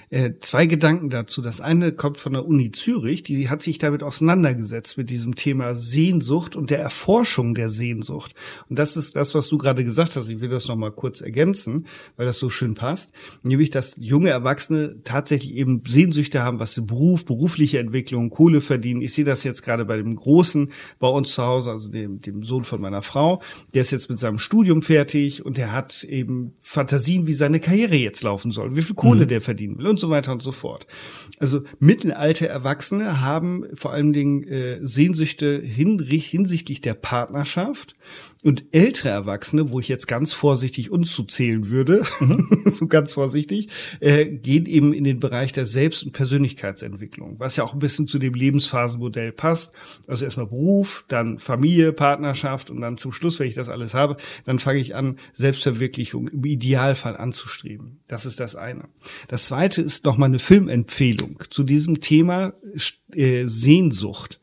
Äh, zwei Gedanken dazu. Das eine kommt von der Uni Zürich, die hat sich damit auseinandergesetzt mit diesem Thema Sehnsucht und der Erforschung der Sehnsucht. Und das ist das, was du gerade gesagt hast. Ich will das noch mal kurz ergänzen, weil das so schön passt. Nämlich, dass junge Erwachsene tatsächlich eben Sehnsüchte haben, was den Beruf, berufliche Entwicklung, Kohle verdienen. Ich sehe das jetzt gerade bei dem Großen bei uns zu Hause, also dem, dem Sohn von meiner Frau. Der ist jetzt mit seinem Studium fertig und der hat eben Fantasien, wie seine Karriere jetzt laufen soll, wie viel Kohle mhm. der verdienen will und so weiter und so fort. Also mittelalte Erwachsene haben vor allen Dingen äh, Sehnsüchte hin, hinsichtlich der Partnerschaft und ältere Erwachsene, wo ich jetzt ganz vorsichtig uns zu zählen würde, mhm. (laughs) so ganz vorsichtig, äh, gehen eben in den Bereich der Selbst- und Persönlichkeitsentwicklung, was ja auch ein bisschen zu dem Lebensphasenmodell passt. Also erstmal Beruf, dann Familie, Partnerschaft und dann zum Schluss, wenn ich das alles habe, dann fange ich an, Selbstverwirklichung im Idealfall anzustreben. Das ist das eine. Das zweite ist nochmal eine Filmempfehlung zu diesem Thema äh, Sehnsucht.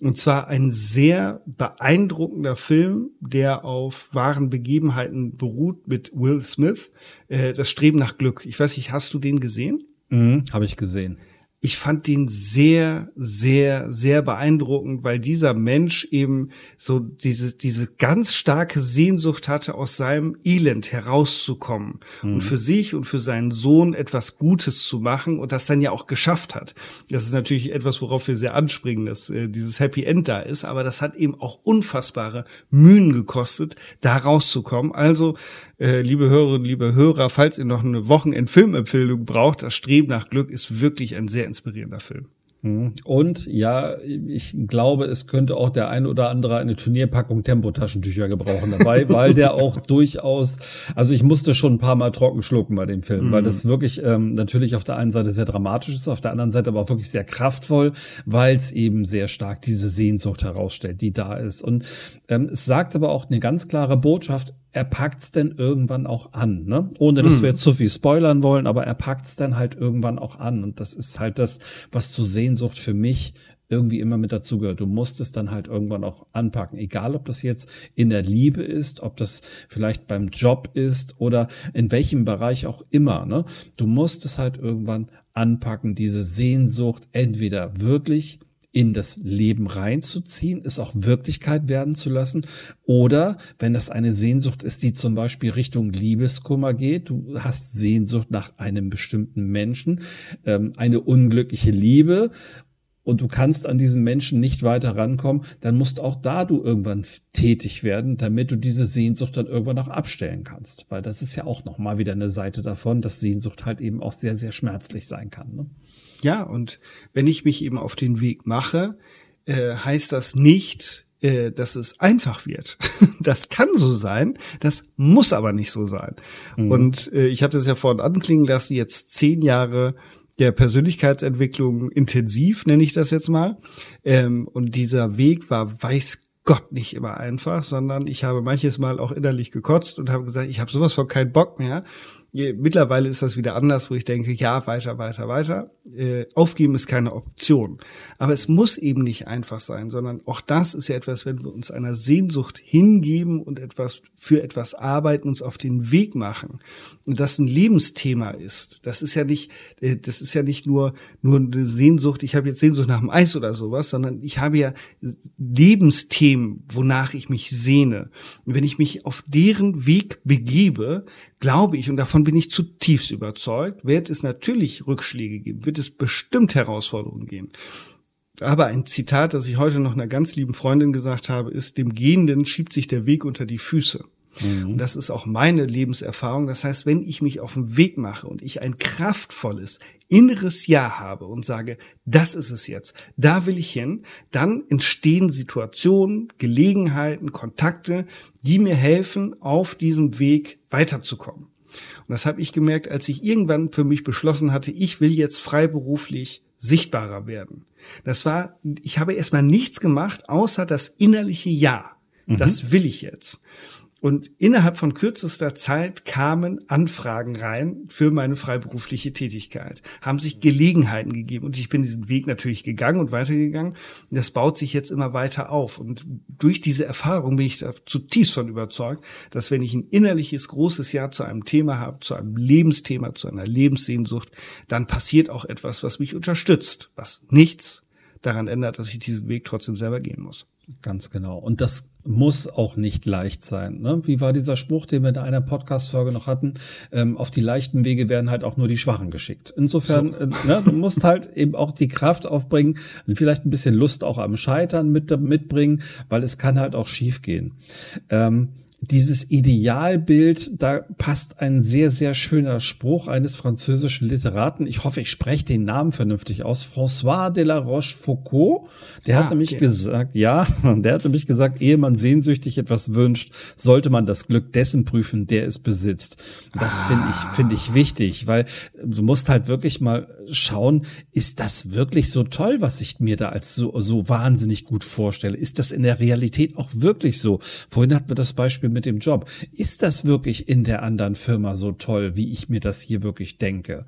Und zwar ein sehr beeindruckender Film, der auf wahren Begebenheiten beruht mit Will Smith. Äh, das Streben nach Glück. Ich weiß nicht, hast du den gesehen? Mhm, Habe ich gesehen ich fand den sehr, sehr, sehr beeindruckend, weil dieser Mensch eben so diese, diese ganz starke Sehnsucht hatte, aus seinem Elend herauszukommen mhm. und für sich und für seinen Sohn etwas Gutes zu machen und das dann ja auch geschafft hat. Das ist natürlich etwas, worauf wir sehr anspringen, dass äh, dieses Happy End da ist, aber das hat eben auch unfassbare Mühen gekostet, da rauszukommen. Also äh, liebe Hörerinnen, liebe Hörer, falls ihr noch eine Wochenend-Filmempfehlung braucht, das Streben nach Glück ist wirklich ein sehr inspirierender Film. Mhm. Und ja, ich glaube, es könnte auch der ein oder andere eine Turnierpackung Tempotaschentücher gebrauchen dabei, (laughs) weil der auch durchaus, also ich musste schon ein paar Mal trocken schlucken bei dem Film, mhm. weil das wirklich ähm, natürlich auf der einen Seite sehr dramatisch ist, auf der anderen Seite aber auch wirklich sehr kraftvoll, weil es eben sehr stark diese Sehnsucht herausstellt, die da ist. Und ähm, es sagt aber auch eine ganz klare Botschaft, er packt's denn irgendwann auch an, ne? Ohne dass mm. wir jetzt zu viel spoilern wollen, aber er packt's dann halt irgendwann auch an. Und das ist halt das, was zur Sehnsucht für mich irgendwie immer mit dazugehört. Du musst es dann halt irgendwann auch anpacken. Egal, ob das jetzt in der Liebe ist, ob das vielleicht beim Job ist oder in welchem Bereich auch immer. Ne? Du musst es halt irgendwann anpacken, diese Sehnsucht entweder wirklich in das Leben reinzuziehen, es auch Wirklichkeit werden zu lassen. Oder wenn das eine Sehnsucht ist, die zum Beispiel Richtung Liebeskummer geht, du hast Sehnsucht nach einem bestimmten Menschen, ähm, eine unglückliche Liebe und du kannst an diesen Menschen nicht weiter rankommen, dann musst auch da du irgendwann tätig werden, damit du diese Sehnsucht dann irgendwann auch abstellen kannst. Weil das ist ja auch nochmal wieder eine Seite davon, dass Sehnsucht halt eben auch sehr, sehr schmerzlich sein kann. Ne? Ja, und wenn ich mich eben auf den Weg mache, äh, heißt das nicht, äh, dass es einfach wird. (laughs) Das kann so sein, das muss aber nicht so sein. Mhm. Und äh, ich hatte es ja vorhin anklingen lassen, jetzt zehn Jahre der Persönlichkeitsentwicklung intensiv, nenne ich das jetzt mal. Ähm, und dieser Weg war weiß Gott nicht immer einfach, sondern ich habe manches Mal auch innerlich gekotzt und habe gesagt, ich habe sowas von keinen Bock mehr Mittlerweile ist das wieder anders, wo ich denke, ja, weiter, weiter, weiter. Äh, aufgeben ist keine Option. Aber es muss eben nicht einfach sein, sondern auch das ist ja etwas, wenn wir uns einer Sehnsucht hingeben und etwas für etwas arbeiten, uns auf den Weg machen und das ein Lebensthema ist. Das ist ja nicht, äh, das ist ja nicht nur nur eine Sehnsucht. Ich habe jetzt Sehnsucht nach dem Eis oder sowas, sondern ich habe ja Lebensthemen, wonach ich mich sehne. Und wenn ich mich auf deren Weg begebe, glaube ich, und davon bin ich zutiefst überzeugt, wird es natürlich Rückschläge geben, wird es bestimmt Herausforderungen geben. Aber ein Zitat, das ich heute noch einer ganz lieben Freundin gesagt habe, ist, dem Gehenden schiebt sich der Weg unter die Füße. Mhm. Und das ist auch meine Lebenserfahrung. Das heißt, wenn ich mich auf den Weg mache und ich ein kraftvolles, inneres Ja habe und sage, das ist es jetzt, da will ich hin, dann entstehen Situationen, Gelegenheiten, Kontakte, die mir helfen, auf diesem Weg weiterzukommen. Und das habe ich gemerkt, als ich irgendwann für mich beschlossen hatte, ich will jetzt freiberuflich sichtbarer werden. Das war, ich habe erstmal nichts gemacht, außer das innerliche Ja. Mhm. Das will ich jetzt. Und innerhalb von kürzester Zeit kamen Anfragen rein für meine freiberufliche Tätigkeit, haben sich Gelegenheiten gegeben und ich bin diesen Weg natürlich gegangen und weitergegangen. Das baut sich jetzt immer weiter auf und durch diese Erfahrung bin ich da zutiefst von überzeugt, dass wenn ich ein innerliches großes Ja zu einem Thema habe, zu einem Lebensthema, zu einer Lebenssehnsucht, dann passiert auch etwas, was mich unterstützt, was nichts daran ändert, dass ich diesen Weg trotzdem selber gehen muss. Ganz genau. Und das muss auch nicht leicht sein. Ne? Wie war dieser Spruch, den wir in einer Podcast-Folge noch hatten? Ähm, auf die leichten Wege werden halt auch nur die Schwachen geschickt. Insofern, so. äh, ne, du musst halt eben auch die Kraft aufbringen und vielleicht ein bisschen Lust auch am Scheitern mit, mitbringen, weil es kann halt auch schief gehen. Ähm, dieses Idealbild, da passt ein sehr, sehr schöner Spruch eines französischen Literaten. Ich hoffe, ich spreche den Namen vernünftig aus. François de la Rochefoucauld. Der ah, hat nämlich okay. gesagt, ja, (laughs) der hat nämlich gesagt, ehe man sehnsüchtig etwas wünscht, sollte man das Glück dessen prüfen, der es besitzt. Das ah. finde ich, finde ich wichtig, weil du musst halt wirklich mal schauen, ist das wirklich so toll, was ich mir da als so, so wahnsinnig gut vorstelle? Ist das in der Realität auch wirklich so? Vorhin hatten wir das Beispiel mit dem Job. Ist das wirklich in der anderen Firma so toll, wie ich mir das hier wirklich denke?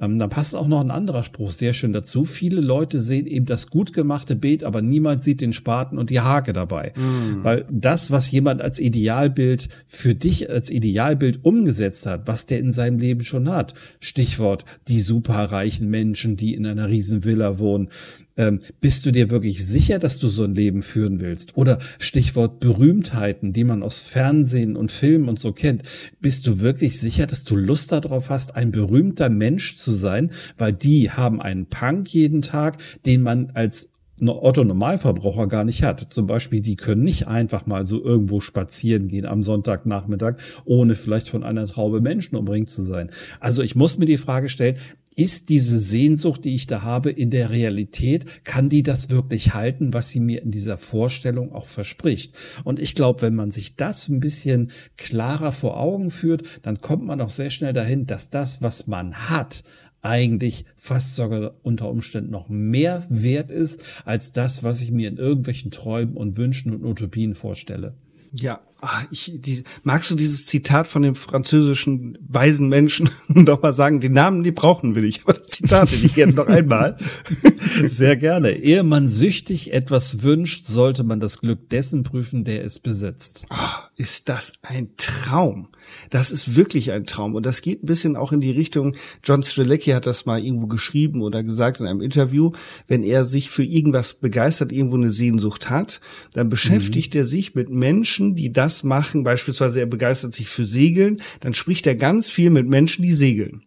Ähm, dann passt auch noch ein anderer Spruch sehr schön dazu. Viele Leute sehen eben das gut gemachte Beet, aber niemand sieht den Spaten und die Hake dabei. Mm. Weil das, was jemand als Idealbild für dich als Idealbild umgesetzt hat, was der in seinem Leben schon hat. Stichwort die superreiche reichen Menschen, die in einer riesen Villa wohnen. Ähm, bist du dir wirklich sicher, dass du so ein Leben führen willst? Oder Stichwort Berühmtheiten, die man aus Fernsehen und Filmen und so kennt. Bist du wirklich sicher, dass du Lust darauf hast, ein berühmter Mensch zu sein? Weil die haben einen Punk jeden Tag, den man als Otto Normalverbraucher gar nicht hat. Zum Beispiel, die können nicht einfach mal so irgendwo spazieren gehen am Sonntagnachmittag, ohne vielleicht von einer Traube Menschen umringt zu sein. Also ich muss mir die Frage stellen, ist diese Sehnsucht, die ich da habe, in der Realität, kann die das wirklich halten, was sie mir in dieser Vorstellung auch verspricht? Und ich glaube, wenn man sich das ein bisschen klarer vor Augen führt, dann kommt man auch sehr schnell dahin, dass das, was man hat, eigentlich fast sogar unter Umständen noch mehr wert ist als das, was ich mir in irgendwelchen Träumen und Wünschen und Utopien vorstelle. Ja, ach, ich, die, magst du dieses Zitat von dem französischen weisen Menschen (laughs) doch mal sagen? Den Namen, die brauchen will ich, aber das Zitat hätte ich gerne noch einmal. (laughs) Sehr gerne. Ehe man süchtig etwas wünscht, sollte man das Glück dessen prüfen, der es besitzt. Oh, ist das ein Traum? Das ist wirklich ein Traum. Und das geht ein bisschen auch in die Richtung, John Strelecki hat das mal irgendwo geschrieben oder gesagt in einem Interview, wenn er sich für irgendwas begeistert, irgendwo eine Sehnsucht hat, dann beschäftigt mhm. er sich mit Menschen, die das machen. Beispielsweise er begeistert sich für Segeln, dann spricht er ganz viel mit Menschen, die segeln.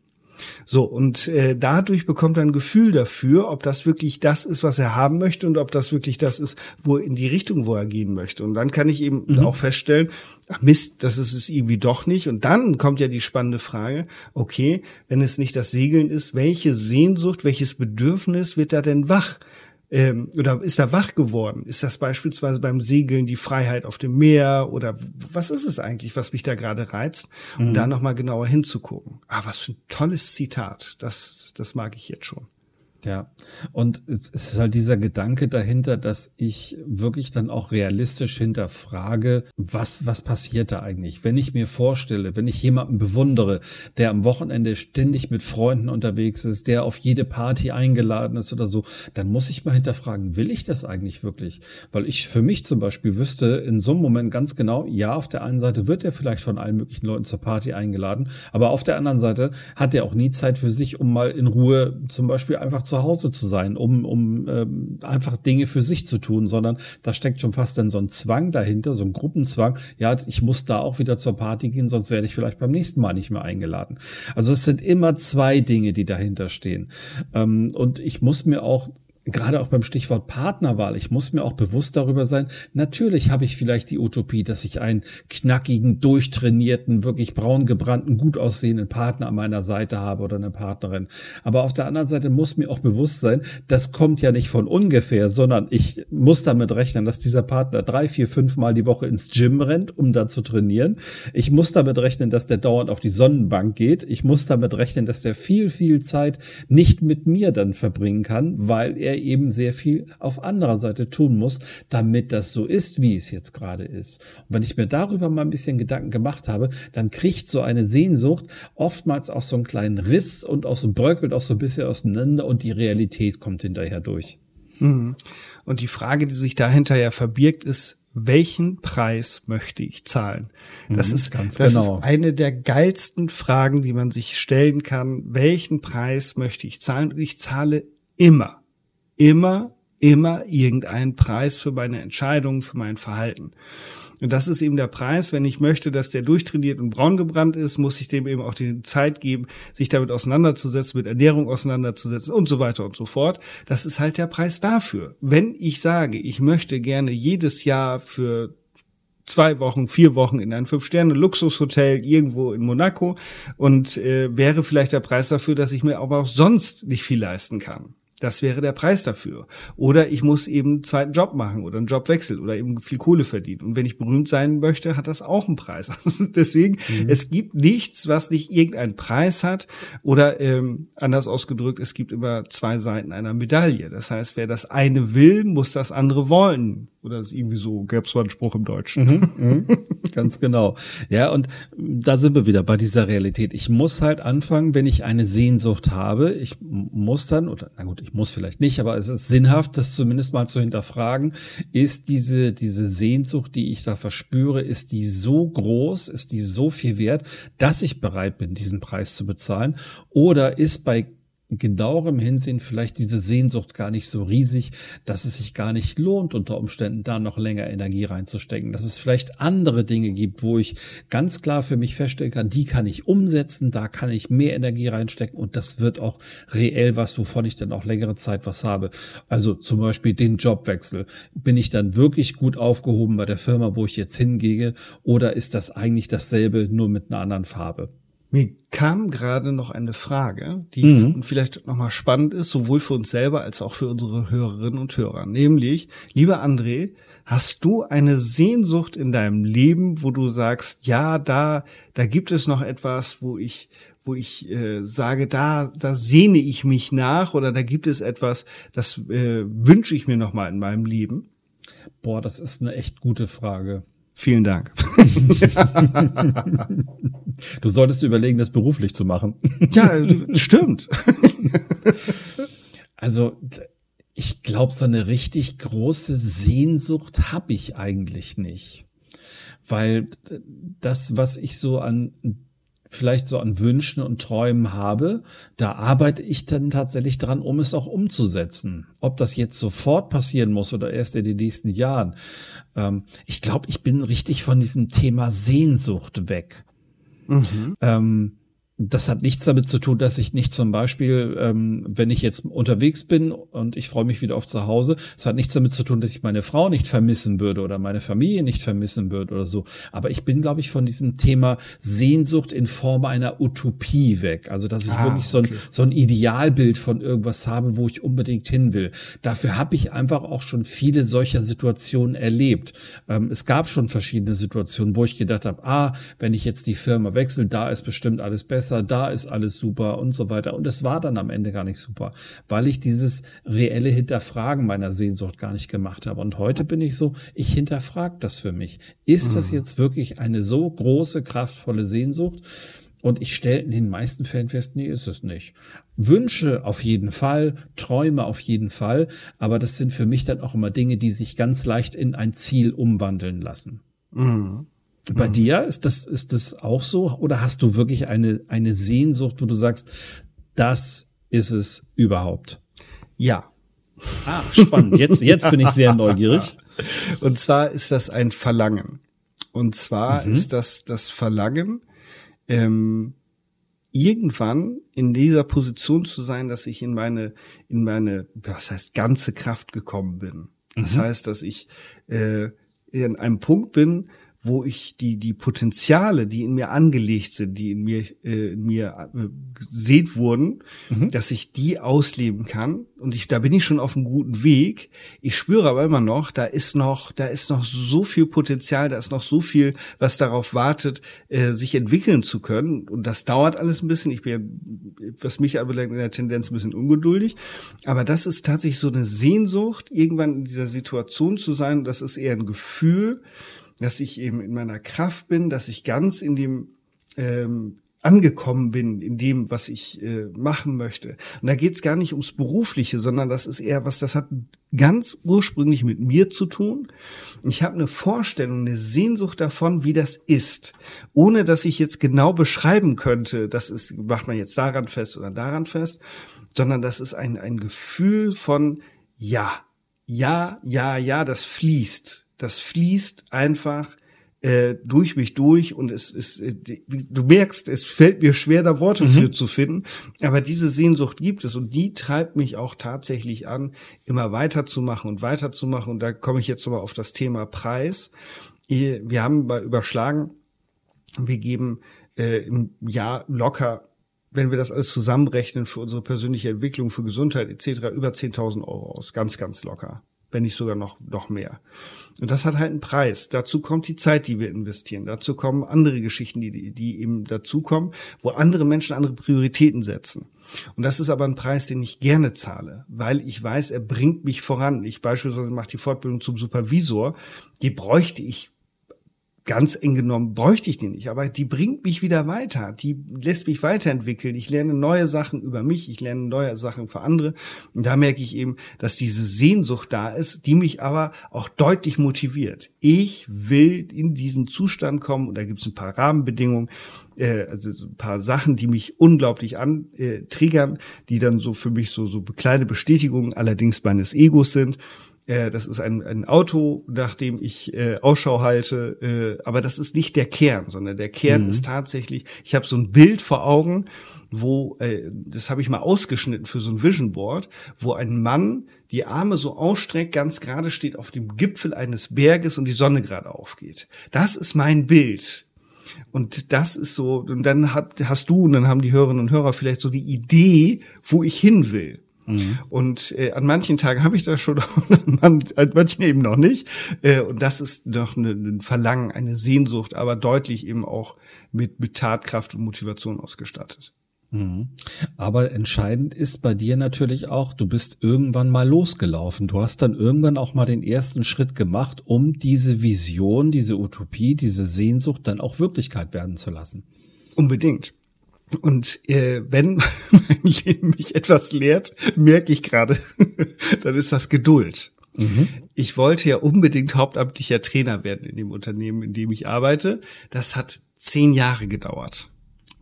So, und äh, dadurch bekommt er ein Gefühl dafür, ob das wirklich das ist, was er haben möchte und ob das wirklich das ist, wo in die Richtung, wo er gehen möchte. Und dann kann ich eben mhm. auch feststellen, ach Mist, das ist es irgendwie doch nicht. Und dann kommt ja die spannende Frage, okay, wenn es nicht das Segeln ist, welche Sehnsucht, welches Bedürfnis wird da denn wach? Ähm, oder ist er wach geworden? Ist das beispielsweise beim Segeln die Freiheit auf dem Meer oder was ist es eigentlich, was mich da gerade reizt? Um mhm. da nochmal genauer hinzugucken. Ah, was für ein tolles Zitat. Das, das mag ich jetzt schon. Ja, und es ist halt dieser Gedanke dahinter, dass ich wirklich dann auch realistisch hinterfrage, was, was passiert da eigentlich? Wenn ich mir vorstelle, wenn ich jemanden bewundere, der am Wochenende ständig mit Freunden unterwegs ist, der auf jede Party eingeladen ist oder so, dann muss ich mal hinterfragen, will ich das eigentlich wirklich? Weil ich für mich zum Beispiel wüsste in so einem Moment ganz genau, ja, auf der einen Seite wird er vielleicht von allen möglichen Leuten zur Party eingeladen, aber auf der anderen Seite hat er auch nie Zeit für sich, um mal in Ruhe zum Beispiel einfach zu Hause zu sein, um, um ähm, einfach Dinge für sich zu tun, sondern da steckt schon fast dann so ein Zwang dahinter, so ein Gruppenzwang. Ja, ich muss da auch wieder zur Party gehen, sonst werde ich vielleicht beim nächsten Mal nicht mehr eingeladen. Also es sind immer zwei Dinge, die dahinter stehen. Ähm, und ich muss mir auch gerade auch beim Stichwort Partnerwahl, ich muss mir auch bewusst darüber sein, natürlich habe ich vielleicht die Utopie, dass ich einen knackigen, durchtrainierten, wirklich braun gebrannten, gut aussehenden Partner an meiner Seite habe oder eine Partnerin. Aber auf der anderen Seite muss mir auch bewusst sein, das kommt ja nicht von ungefähr, sondern ich muss damit rechnen, dass dieser Partner drei, vier, fünf Mal die Woche ins Gym rennt, um da zu trainieren. Ich muss damit rechnen, dass der dauernd auf die Sonnenbank geht. Ich muss damit rechnen, dass der viel, viel Zeit nicht mit mir dann verbringen kann, weil er eben sehr viel auf anderer Seite tun muss, damit das so ist, wie es jetzt gerade ist. Und wenn ich mir darüber mal ein bisschen Gedanken gemacht habe, dann kriegt so eine Sehnsucht oftmals auch so einen kleinen Riss und auch so bröckelt auch so ein bisschen auseinander und die Realität kommt hinterher durch. Mhm. Und die Frage, die sich dahinter ja verbirgt, ist, welchen Preis möchte ich zahlen? Das, mhm, ist, das genau. ist eine der geilsten Fragen, die man sich stellen kann. Welchen Preis möchte ich zahlen? Und ich zahle immer immer, immer irgendeinen Preis für meine Entscheidungen, für mein Verhalten. Und das ist eben der Preis. Wenn ich möchte, dass der durchtrainiert und braun gebrannt ist, muss ich dem eben auch die Zeit geben, sich damit auseinanderzusetzen, mit Ernährung auseinanderzusetzen und so weiter und so fort. Das ist halt der Preis dafür. Wenn ich sage, ich möchte gerne jedes Jahr für zwei Wochen, vier Wochen in ein Fünf-Sterne-Luxushotel irgendwo in Monaco und äh, wäre vielleicht der Preis dafür, dass ich mir aber auch sonst nicht viel leisten kann. Das wäre der Preis dafür. Oder ich muss eben einen zweiten Job machen oder einen Jobwechsel oder eben viel Kohle verdienen. Und wenn ich berühmt sein möchte, hat das auch einen Preis. (laughs) Deswegen, mhm. es gibt nichts, was nicht irgendeinen Preis hat. Oder ähm, anders ausgedrückt, es gibt immer zwei Seiten einer Medaille. Das heißt, wer das eine will, muss das andere wollen. Oder ist irgendwie so, gäbe es mal einen Spruch im Deutschen. Mhm, mhm, (laughs) ganz genau. Ja, und da sind wir wieder bei dieser Realität. Ich muss halt anfangen, wenn ich eine Sehnsucht habe, ich muss dann, oder na gut, ich muss vielleicht nicht, aber es ist sinnhaft, das zumindest mal zu hinterfragen, ist diese, diese Sehnsucht, die ich da verspüre, ist die so groß, ist die so viel wert, dass ich bereit bin, diesen Preis zu bezahlen? Oder ist bei genauerem Hinsehen vielleicht diese Sehnsucht gar nicht so riesig, dass es sich gar nicht lohnt, unter Umständen da noch länger Energie reinzustecken. Dass es vielleicht andere Dinge gibt, wo ich ganz klar für mich feststellen kann, die kann ich umsetzen, da kann ich mehr Energie reinstecken und das wird auch reell was, wovon ich dann auch längere Zeit was habe. Also zum Beispiel den Jobwechsel. Bin ich dann wirklich gut aufgehoben bei der Firma, wo ich jetzt hingehe oder ist das eigentlich dasselbe, nur mit einer anderen Farbe? Mir kam gerade noch eine Frage, die mhm. vielleicht nochmal spannend ist, sowohl für uns selber als auch für unsere Hörerinnen und Hörer. Nämlich, lieber André, hast du eine Sehnsucht in deinem Leben, wo du sagst, ja, da, da gibt es noch etwas, wo ich, wo ich äh, sage, da, da sehne ich mich nach oder da gibt es etwas, das äh, wünsche ich mir nochmal in meinem Leben? Boah, das ist eine echt gute Frage. Vielen Dank. (laughs) (laughs) du solltest überlegen, das beruflich zu machen. (laughs) ja, stimmt. (laughs) also ich glaube, so eine richtig große Sehnsucht habe ich eigentlich nicht. Weil das, was ich so an vielleicht so an Wünschen und Träumen habe, da arbeite ich dann tatsächlich dran, um es auch umzusetzen. Ob das jetzt sofort passieren muss oder erst in den nächsten Jahren. Ähm, ich glaube, ich bin richtig von diesem Thema Sehnsucht weg. Mhm. Ähm, das hat nichts damit zu tun, dass ich nicht zum Beispiel, ähm, wenn ich jetzt unterwegs bin und ich freue mich wieder auf zu Hause, es hat nichts damit zu tun, dass ich meine Frau nicht vermissen würde oder meine Familie nicht vermissen würde oder so. Aber ich bin, glaube ich, von diesem Thema Sehnsucht in Form einer Utopie weg. Also, dass ich ah, wirklich so ein, so ein Idealbild von irgendwas habe, wo ich unbedingt hin will. Dafür habe ich einfach auch schon viele solcher Situationen erlebt. Ähm, es gab schon verschiedene Situationen, wo ich gedacht habe, ah, wenn ich jetzt die Firma wechsle, da ist bestimmt alles besser besser, da ist alles super und so weiter. Und es war dann am Ende gar nicht super, weil ich dieses reelle Hinterfragen meiner Sehnsucht gar nicht gemacht habe. Und heute bin ich so, ich hinterfrage das für mich. Ist das mhm. jetzt wirklich eine so große, kraftvolle Sehnsucht? Und ich stelle in den meisten Fällen fest, nee, ist es nicht. Wünsche auf jeden Fall, Träume auf jeden Fall, aber das sind für mich dann auch immer Dinge, die sich ganz leicht in ein Ziel umwandeln lassen. Mhm. Bei mhm. dir ist das, ist das auch so? Oder hast du wirklich eine, eine Sehnsucht, wo du sagst, das ist es überhaupt? Ja. Ah, spannend. Jetzt, jetzt bin ich sehr neugierig. (laughs) Und zwar ist das ein Verlangen. Und zwar mhm. ist das das Verlangen, ähm, irgendwann in dieser Position zu sein, dass ich in meine, in meine, was heißt, ganze Kraft gekommen bin. Das mhm. heißt, dass ich äh, in einem Punkt bin, wo ich die die Potenziale, die in mir angelegt sind, die in mir äh, in mir äh, gesät wurden, mhm. dass ich die ausleben kann und ich da bin ich schon auf einem guten Weg. Ich spüre aber immer noch, da ist noch da ist noch so viel Potenzial, da ist noch so viel, was darauf wartet, äh, sich entwickeln zu können und das dauert alles ein bisschen. Ich bin was mich anbelangt in der Tendenz ein bisschen ungeduldig, aber das ist tatsächlich so eine Sehnsucht, irgendwann in dieser Situation zu sein. Das ist eher ein Gefühl dass ich eben in meiner Kraft bin, dass ich ganz in dem ähm, angekommen bin in dem, was ich äh, machen möchte. Und da geht's gar nicht ums Berufliche, sondern das ist eher was, das hat ganz ursprünglich mit mir zu tun. Ich habe eine Vorstellung, eine Sehnsucht davon, wie das ist, ohne dass ich jetzt genau beschreiben könnte, das ist, macht man jetzt daran fest oder daran fest, sondern das ist ein, ein Gefühl von ja, ja, ja, ja, das fließt das fließt einfach äh, durch mich durch und es ist, äh, du merkst, es fällt mir schwer, da Worte mhm. für zu finden, aber diese Sehnsucht gibt es und die treibt mich auch tatsächlich an, immer weiterzumachen und weiterzumachen und da komme ich jetzt nochmal auf das Thema Preis. Wir haben bei Überschlagen, wir geben äh, im Jahr locker wenn wir das alles zusammenrechnen für unsere persönliche Entwicklung, für Gesundheit etc., über 10.000 Euro aus. Ganz, ganz locker wenn nicht sogar noch, noch mehr. Und das hat halt einen Preis. Dazu kommt die Zeit, die wir investieren. Dazu kommen andere Geschichten, die, die eben dazukommen, wo andere Menschen andere Prioritäten setzen. Und das ist aber ein Preis, den ich gerne zahle, weil ich weiß, er bringt mich voran. Ich beispielsweise mache die Fortbildung zum Supervisor. Die bräuchte ich ganz eng genommen bräuchte ich die nicht, aber die bringt mich wieder weiter, die lässt mich weiterentwickeln. Ich lerne neue Sachen über mich, ich lerne neue Sachen für andere. Und da merke ich eben, dass diese Sehnsucht da ist, die mich aber auch deutlich motiviert. Ich will in diesen Zustand kommen und da gibt es ein paar Rahmenbedingungen, äh, also so ein paar Sachen, die mich unglaublich antriggern, äh, die dann so für mich so, so kleine Bestätigungen allerdings meines Egos sind. Äh, das ist ein, ein Auto, nach dem ich äh, Ausschau halte. Äh, aber das ist nicht der Kern, sondern der Kern mhm. ist tatsächlich, ich habe so ein Bild vor Augen, wo, äh, das habe ich mal ausgeschnitten für so ein Vision Board, wo ein Mann die Arme so ausstreckt, ganz gerade steht auf dem Gipfel eines Berges und die Sonne gerade aufgeht. Das ist mein Bild. Und das ist so, und dann hat, hast du und dann haben die Hörerinnen und Hörer vielleicht so die Idee, wo ich hin will. Mhm. Und äh, an manchen Tagen habe ich das schon, (laughs) an manchen eben noch nicht. Äh, und das ist noch eine, ein Verlangen, eine Sehnsucht, aber deutlich eben auch mit, mit Tatkraft und Motivation ausgestattet. Mhm. Aber entscheidend ist bei dir natürlich auch, du bist irgendwann mal losgelaufen. Du hast dann irgendwann auch mal den ersten Schritt gemacht, um diese Vision, diese Utopie, diese Sehnsucht dann auch Wirklichkeit werden zu lassen. Unbedingt. Und äh, wenn (laughs) mein Leben mich etwas lehrt, merke ich gerade, (laughs) dann ist das Geduld. Mhm. Ich wollte ja unbedingt hauptamtlicher Trainer werden in dem Unternehmen, in dem ich arbeite. Das hat zehn Jahre gedauert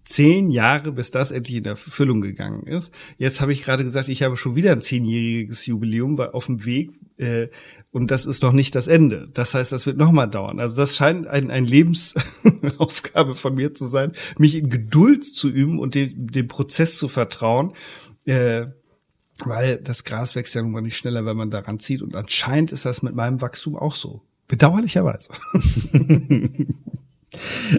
zehn Jahre, bis das endlich in Erfüllung gegangen ist. Jetzt habe ich gerade gesagt, ich habe schon wieder ein zehnjähriges Jubiläum auf dem Weg äh, und das ist noch nicht das Ende. Das heißt, das wird noch mal dauern. Also das scheint ein, ein Lebensaufgabe von mir zu sein, mich in Geduld zu üben und dem, dem Prozess zu vertrauen. Äh, weil das Gras wächst ja nun mal nicht schneller, wenn man daran zieht. Und anscheinend ist das mit meinem Wachstum auch so. Bedauerlicherweise. (laughs)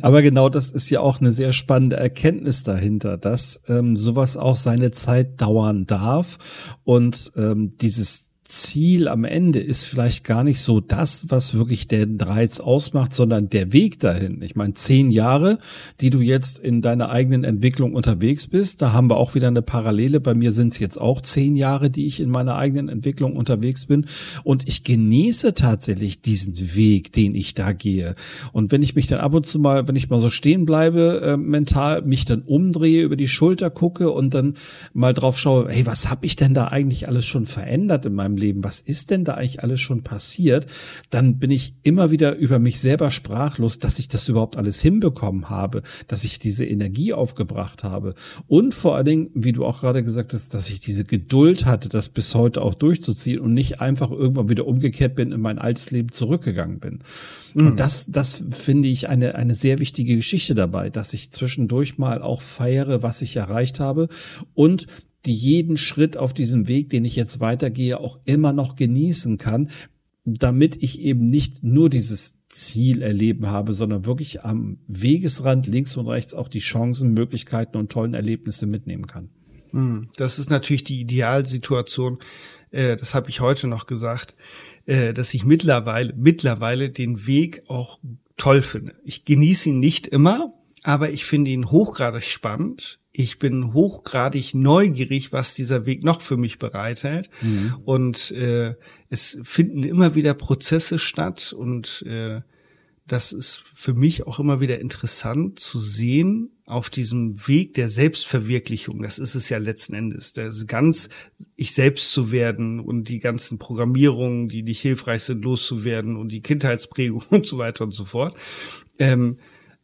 Aber genau das ist ja auch eine sehr spannende Erkenntnis dahinter, dass ähm, sowas auch seine Zeit dauern darf und ähm, dieses Ziel am Ende ist vielleicht gar nicht so das, was wirklich den Reiz ausmacht, sondern der Weg dahin. Ich meine, zehn Jahre, die du jetzt in deiner eigenen Entwicklung unterwegs bist, da haben wir auch wieder eine Parallele. Bei mir sind es jetzt auch zehn Jahre, die ich in meiner eigenen Entwicklung unterwegs bin. Und ich genieße tatsächlich diesen Weg, den ich da gehe. Und wenn ich mich dann ab und zu mal, wenn ich mal so stehen bleibe, äh, mental, mich dann umdrehe, über die Schulter gucke und dann mal drauf schaue, hey, was habe ich denn da eigentlich alles schon verändert in meinem Leben? Was ist denn da eigentlich alles schon passiert? Dann bin ich immer wieder über mich selber sprachlos, dass ich das überhaupt alles hinbekommen habe, dass ich diese Energie aufgebracht habe und vor allen Dingen, wie du auch gerade gesagt hast, dass ich diese Geduld hatte, das bis heute auch durchzuziehen und nicht einfach irgendwann wieder umgekehrt bin in mein altes Leben zurückgegangen bin. Mhm. Und das, das finde ich eine, eine sehr wichtige Geschichte dabei, dass ich zwischendurch mal auch feiere, was ich erreicht habe und die jeden Schritt auf diesem Weg, den ich jetzt weitergehe, auch immer noch genießen kann, damit ich eben nicht nur dieses Ziel erleben habe, sondern wirklich am Wegesrand links und rechts auch die Chancen, Möglichkeiten und tollen Erlebnisse mitnehmen kann. Hm, das ist natürlich die Idealsituation. Äh, das habe ich heute noch gesagt, äh, dass ich mittlerweile mittlerweile den Weg auch toll finde. Ich genieße ihn nicht immer, aber ich finde ihn hochgradig spannend. Ich bin hochgradig neugierig, was dieser Weg noch für mich bereithält. Mhm. Und äh, es finden immer wieder Prozesse statt und äh, das ist für mich auch immer wieder interessant zu sehen auf diesem Weg der Selbstverwirklichung. Das ist es ja letzten Endes. Das ganz ich selbst zu werden und die ganzen Programmierungen, die nicht hilfreich sind, loszuwerden und die Kindheitsprägung (laughs) und so weiter und so fort. Ähm,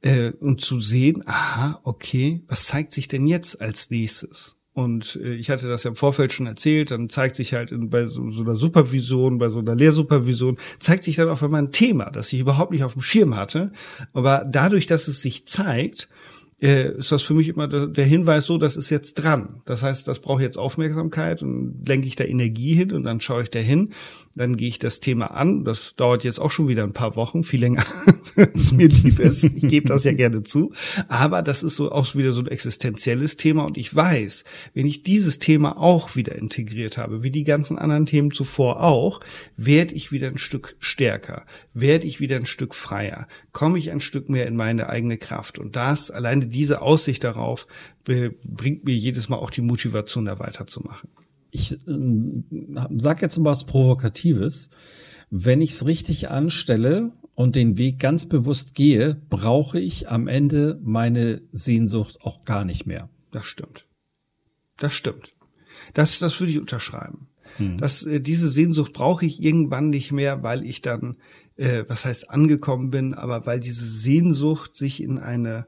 äh, und zu sehen, aha, okay, was zeigt sich denn jetzt als nächstes? Und äh, ich hatte das ja im Vorfeld schon erzählt, dann zeigt sich halt in, bei so, so einer Supervision, bei so einer Lehrsupervision, zeigt sich dann auf einmal ein Thema, das ich überhaupt nicht auf dem Schirm hatte. Aber dadurch, dass es sich zeigt, äh, ist das für mich immer der Hinweis so, das ist jetzt dran. Das heißt, das braucht jetzt Aufmerksamkeit und lenke ich da Energie hin und dann schaue ich da hin, dann gehe ich das Thema an. Das dauert jetzt auch schon wieder ein paar Wochen, viel länger, (laughs) als mir lieb ist. Ich gebe das ja gerne zu. Aber das ist so auch wieder so ein existenzielles Thema und ich weiß, wenn ich dieses Thema auch wieder integriert habe, wie die ganzen anderen Themen zuvor auch, werde ich wieder ein Stück stärker, werde ich wieder ein Stück freier, komme ich ein Stück mehr in meine eigene Kraft. Und das, alleine diese Aussicht darauf, bringt mir jedes Mal auch die Motivation, da weiterzumachen. Ich äh, sag jetzt mal was Provokatives. Wenn ich es richtig anstelle und den Weg ganz bewusst gehe, brauche ich am Ende meine Sehnsucht auch gar nicht mehr. Das stimmt. Das stimmt. Das, das würde ich unterschreiben. Hm. Das, äh, diese Sehnsucht brauche ich irgendwann nicht mehr, weil ich dann äh, was heißt angekommen bin, aber weil diese Sehnsucht sich in eine,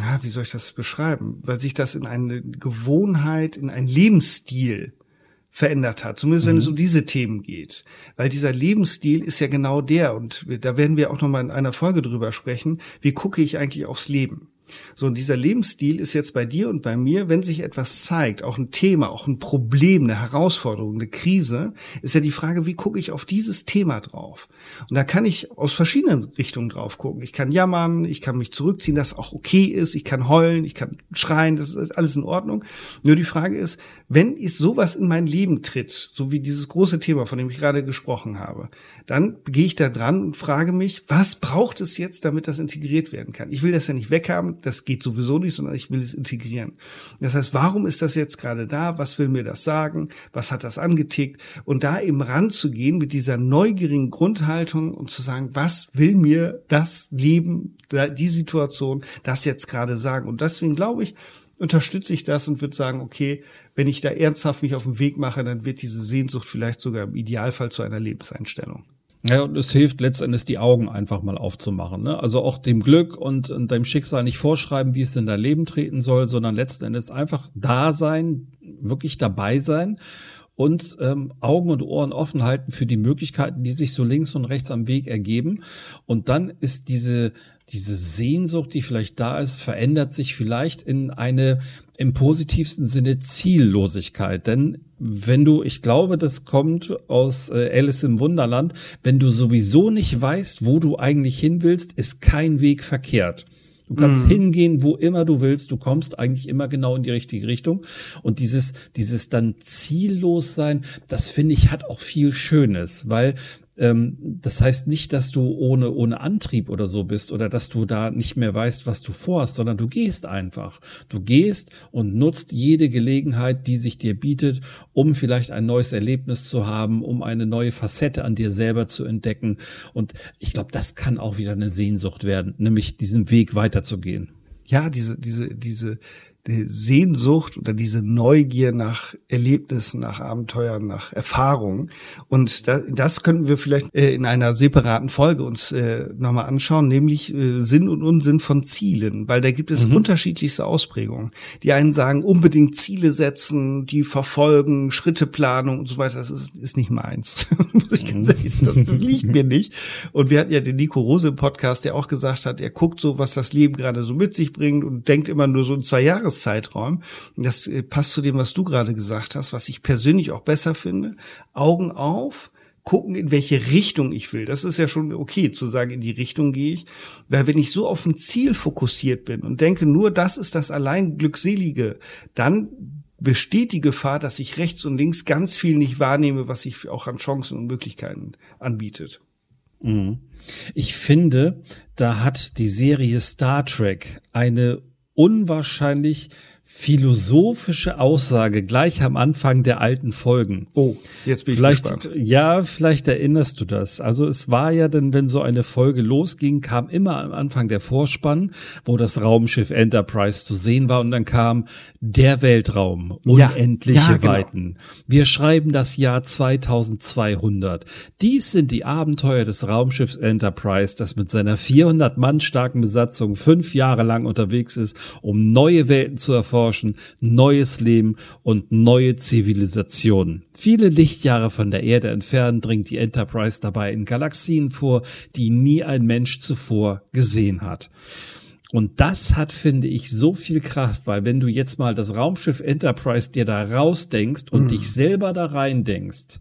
ja, wie soll ich das beschreiben, weil sich das in eine Gewohnheit, in einen Lebensstil verändert hat, zumindest wenn mhm. es um diese Themen geht. Weil dieser Lebensstil ist ja genau der, und da werden wir auch nochmal in einer Folge drüber sprechen, wie gucke ich eigentlich aufs Leben? So, und dieser Lebensstil ist jetzt bei dir und bei mir, wenn sich etwas zeigt, auch ein Thema, auch ein Problem, eine Herausforderung, eine Krise, ist ja die Frage, wie gucke ich auf dieses Thema drauf? Und da kann ich aus verschiedenen Richtungen drauf gucken. Ich kann jammern, ich kann mich zurückziehen, das auch okay ist, ich kann heulen, ich kann schreien, das ist alles in Ordnung. Nur die Frage ist, wenn ist sowas in mein Leben tritt, so wie dieses große Thema, von dem ich gerade gesprochen habe, dann gehe ich da dran und frage mich, was braucht es jetzt, damit das integriert werden kann? Ich will das ja nicht weghaben, das geht sowieso nicht, sondern ich will es integrieren. Das heißt, warum ist das jetzt gerade da? Was will mir das sagen? Was hat das angetickt? Und da eben ranzugehen mit dieser neugierigen Grundhaltung und zu sagen, was will mir das Leben, die Situation, das jetzt gerade sagen? Und deswegen glaube ich, unterstütze ich das und würde sagen, okay, wenn ich da ernsthaft mich auf den Weg mache, dann wird diese Sehnsucht vielleicht sogar im Idealfall zu einer Lebenseinstellung. Ja, und es hilft letztendlich, die Augen einfach mal aufzumachen. Ne? Also auch dem Glück und, und deinem Schicksal nicht vorschreiben, wie es in dein Leben treten soll, sondern letzten Endes einfach da sein, wirklich dabei sein und ähm, Augen und Ohren offen halten für die Möglichkeiten, die sich so links und rechts am Weg ergeben. Und dann ist diese diese Sehnsucht, die vielleicht da ist, verändert sich vielleicht in eine im positivsten Sinne Ziellosigkeit. Denn wenn du, ich glaube, das kommt aus äh, Alice im Wunderland, wenn du sowieso nicht weißt, wo du eigentlich hin willst, ist kein Weg verkehrt. Du kannst mhm. hingehen, wo immer du willst. Du kommst eigentlich immer genau in die richtige Richtung. Und dieses, dieses dann ziellos sein, das finde ich hat auch viel Schönes, weil das heißt nicht, dass du ohne, ohne Antrieb oder so bist oder dass du da nicht mehr weißt, was du vorhast, sondern du gehst einfach. Du gehst und nutzt jede Gelegenheit, die sich dir bietet, um vielleicht ein neues Erlebnis zu haben, um eine neue Facette an dir selber zu entdecken. Und ich glaube, das kann auch wieder eine Sehnsucht werden, nämlich diesen Weg weiterzugehen. Ja, diese, diese, diese, die Sehnsucht oder diese Neugier nach Erlebnissen, nach Abenteuern, nach Erfahrungen. Und das, das könnten wir vielleicht äh, in einer separaten Folge uns äh, nochmal anschauen, nämlich äh, Sinn und Unsinn von Zielen, weil da gibt es mhm. unterschiedlichste Ausprägungen. Die einen sagen, unbedingt Ziele setzen, die verfolgen, Schritteplanung und so weiter. Das ist, ist nicht meins. (laughs) Muss ich ganz ehrlich sagen, das, das (laughs) liegt mir nicht. Und wir hatten ja den Nico Rose im Podcast, der auch gesagt hat, er guckt so, was das Leben gerade so mit sich bringt und denkt immer nur so in zwei Jahres Jahreszeitraum. Das äh, passt zu dem, was du gerade gesagt hast, was ich persönlich auch besser finde. Augen auf, gucken, in welche Richtung ich will. Das ist ja schon okay zu sagen, in die Richtung gehe ich. Weil wenn ich so auf ein Ziel fokussiert bin und denke, nur das ist das allein Glückselige, dann besteht die Gefahr, dass ich rechts und links ganz viel nicht wahrnehme, was sich auch an Chancen und Möglichkeiten anbietet. Mhm. Ich finde, da hat die Serie Star Trek eine unwahrscheinlich philosophische Aussage gleich am Anfang der alten Folgen. Oh, jetzt bin ich vielleicht, gespannt. Ja, vielleicht erinnerst du das. Also es war ja dann, wenn so eine Folge losging, kam immer am Anfang der Vorspann, wo das Raumschiff Enterprise zu sehen war und dann kam der Weltraum, unendliche ja, ja, genau. Weiten. Wir schreiben das Jahr 2200. Dies sind die Abenteuer des Raumschiffs Enterprise, das mit seiner 400 Mann starken Besatzung fünf Jahre lang unterwegs ist, um neue Welten zu erforschen erforschen, neues Leben und neue Zivilisationen. Viele Lichtjahre von der Erde entfernt dringt die Enterprise dabei in Galaxien vor, die nie ein Mensch zuvor gesehen hat. Und das hat, finde ich, so viel Kraft, weil wenn du jetzt mal das Raumschiff Enterprise dir da rausdenkst und mm. dich selber da rein denkst,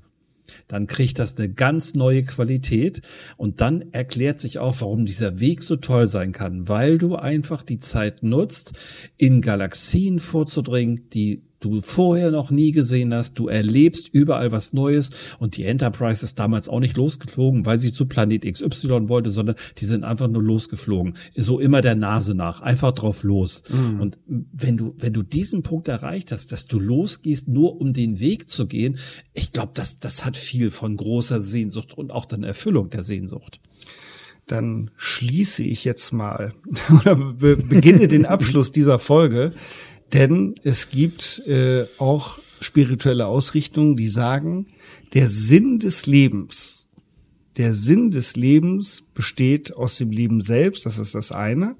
dann kriegt das eine ganz neue Qualität. Und dann erklärt sich auch, warum dieser Weg so toll sein kann, weil du einfach die Zeit nutzt, in Galaxien vorzudringen, die du vorher noch nie gesehen hast. Du erlebst überall was Neues und die Enterprise ist damals auch nicht losgeflogen, weil sie zu Planet XY wollte, sondern die sind einfach nur losgeflogen. So immer der Nase nach, einfach drauf los. Mhm. Und wenn du, wenn du diesen Punkt erreicht hast, dass du losgehst, nur um den Weg zu gehen, ich glaube, das, das hat viel von großer Sehnsucht und auch dann Erfüllung der Sehnsucht dann schließe ich jetzt mal (laughs) oder beginne den Abschluss dieser Folge denn es gibt äh, auch spirituelle Ausrichtungen, die sagen, der Sinn des Lebens, der Sinn des Lebens besteht aus dem Leben selbst, das ist das eine.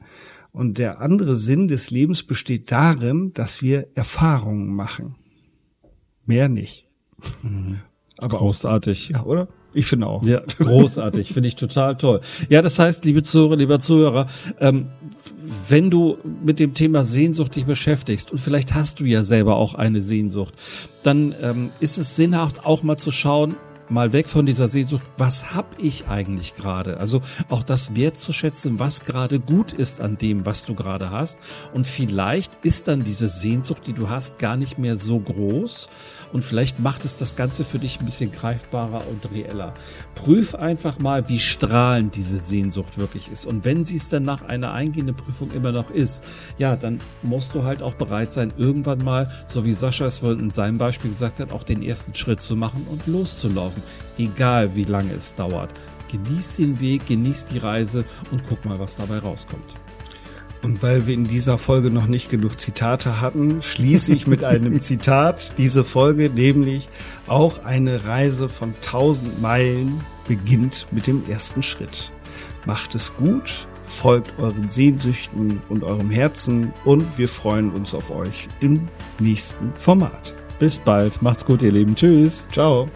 Und der andere Sinn des Lebens besteht darin, dass wir Erfahrungen machen. Mehr nicht. Mhm. Aber Großartig. Auch, ja, oder? Ich finde auch. Ja, großartig, finde ich total toll. Ja, das heißt, liebe Zuhörer, lieber Zuhörer, ähm, wenn du mit dem Thema Sehnsucht dich beschäftigst und vielleicht hast du ja selber auch eine Sehnsucht, dann ähm, ist es sinnhaft auch mal zu schauen, mal weg von dieser Sehnsucht, was hab ich eigentlich gerade? Also auch das wertzuschätzen, was gerade gut ist an dem, was du gerade hast. Und vielleicht ist dann diese Sehnsucht, die du hast, gar nicht mehr so groß und vielleicht macht es das Ganze für dich ein bisschen greifbarer und reeller. Prüf einfach mal, wie strahlend diese Sehnsucht wirklich ist. Und wenn sie es dann nach einer eingehenden Prüfung immer noch ist, ja, dann musst du halt auch bereit sein, irgendwann mal, so wie Sascha es in seinem Beispiel gesagt hat, auch den ersten Schritt zu machen und loszulaufen. Egal wie lange es dauert. Genieß den Weg, genieß die Reise und guck mal, was dabei rauskommt. Und weil wir in dieser Folge noch nicht genug Zitate hatten, schließe ich mit einem (laughs) Zitat diese Folge, nämlich auch eine Reise von 1000 Meilen beginnt mit dem ersten Schritt. Macht es gut, folgt euren Sehnsüchten und eurem Herzen und wir freuen uns auf euch im nächsten Format. Bis bald, macht's gut, ihr Lieben. Tschüss. Ciao.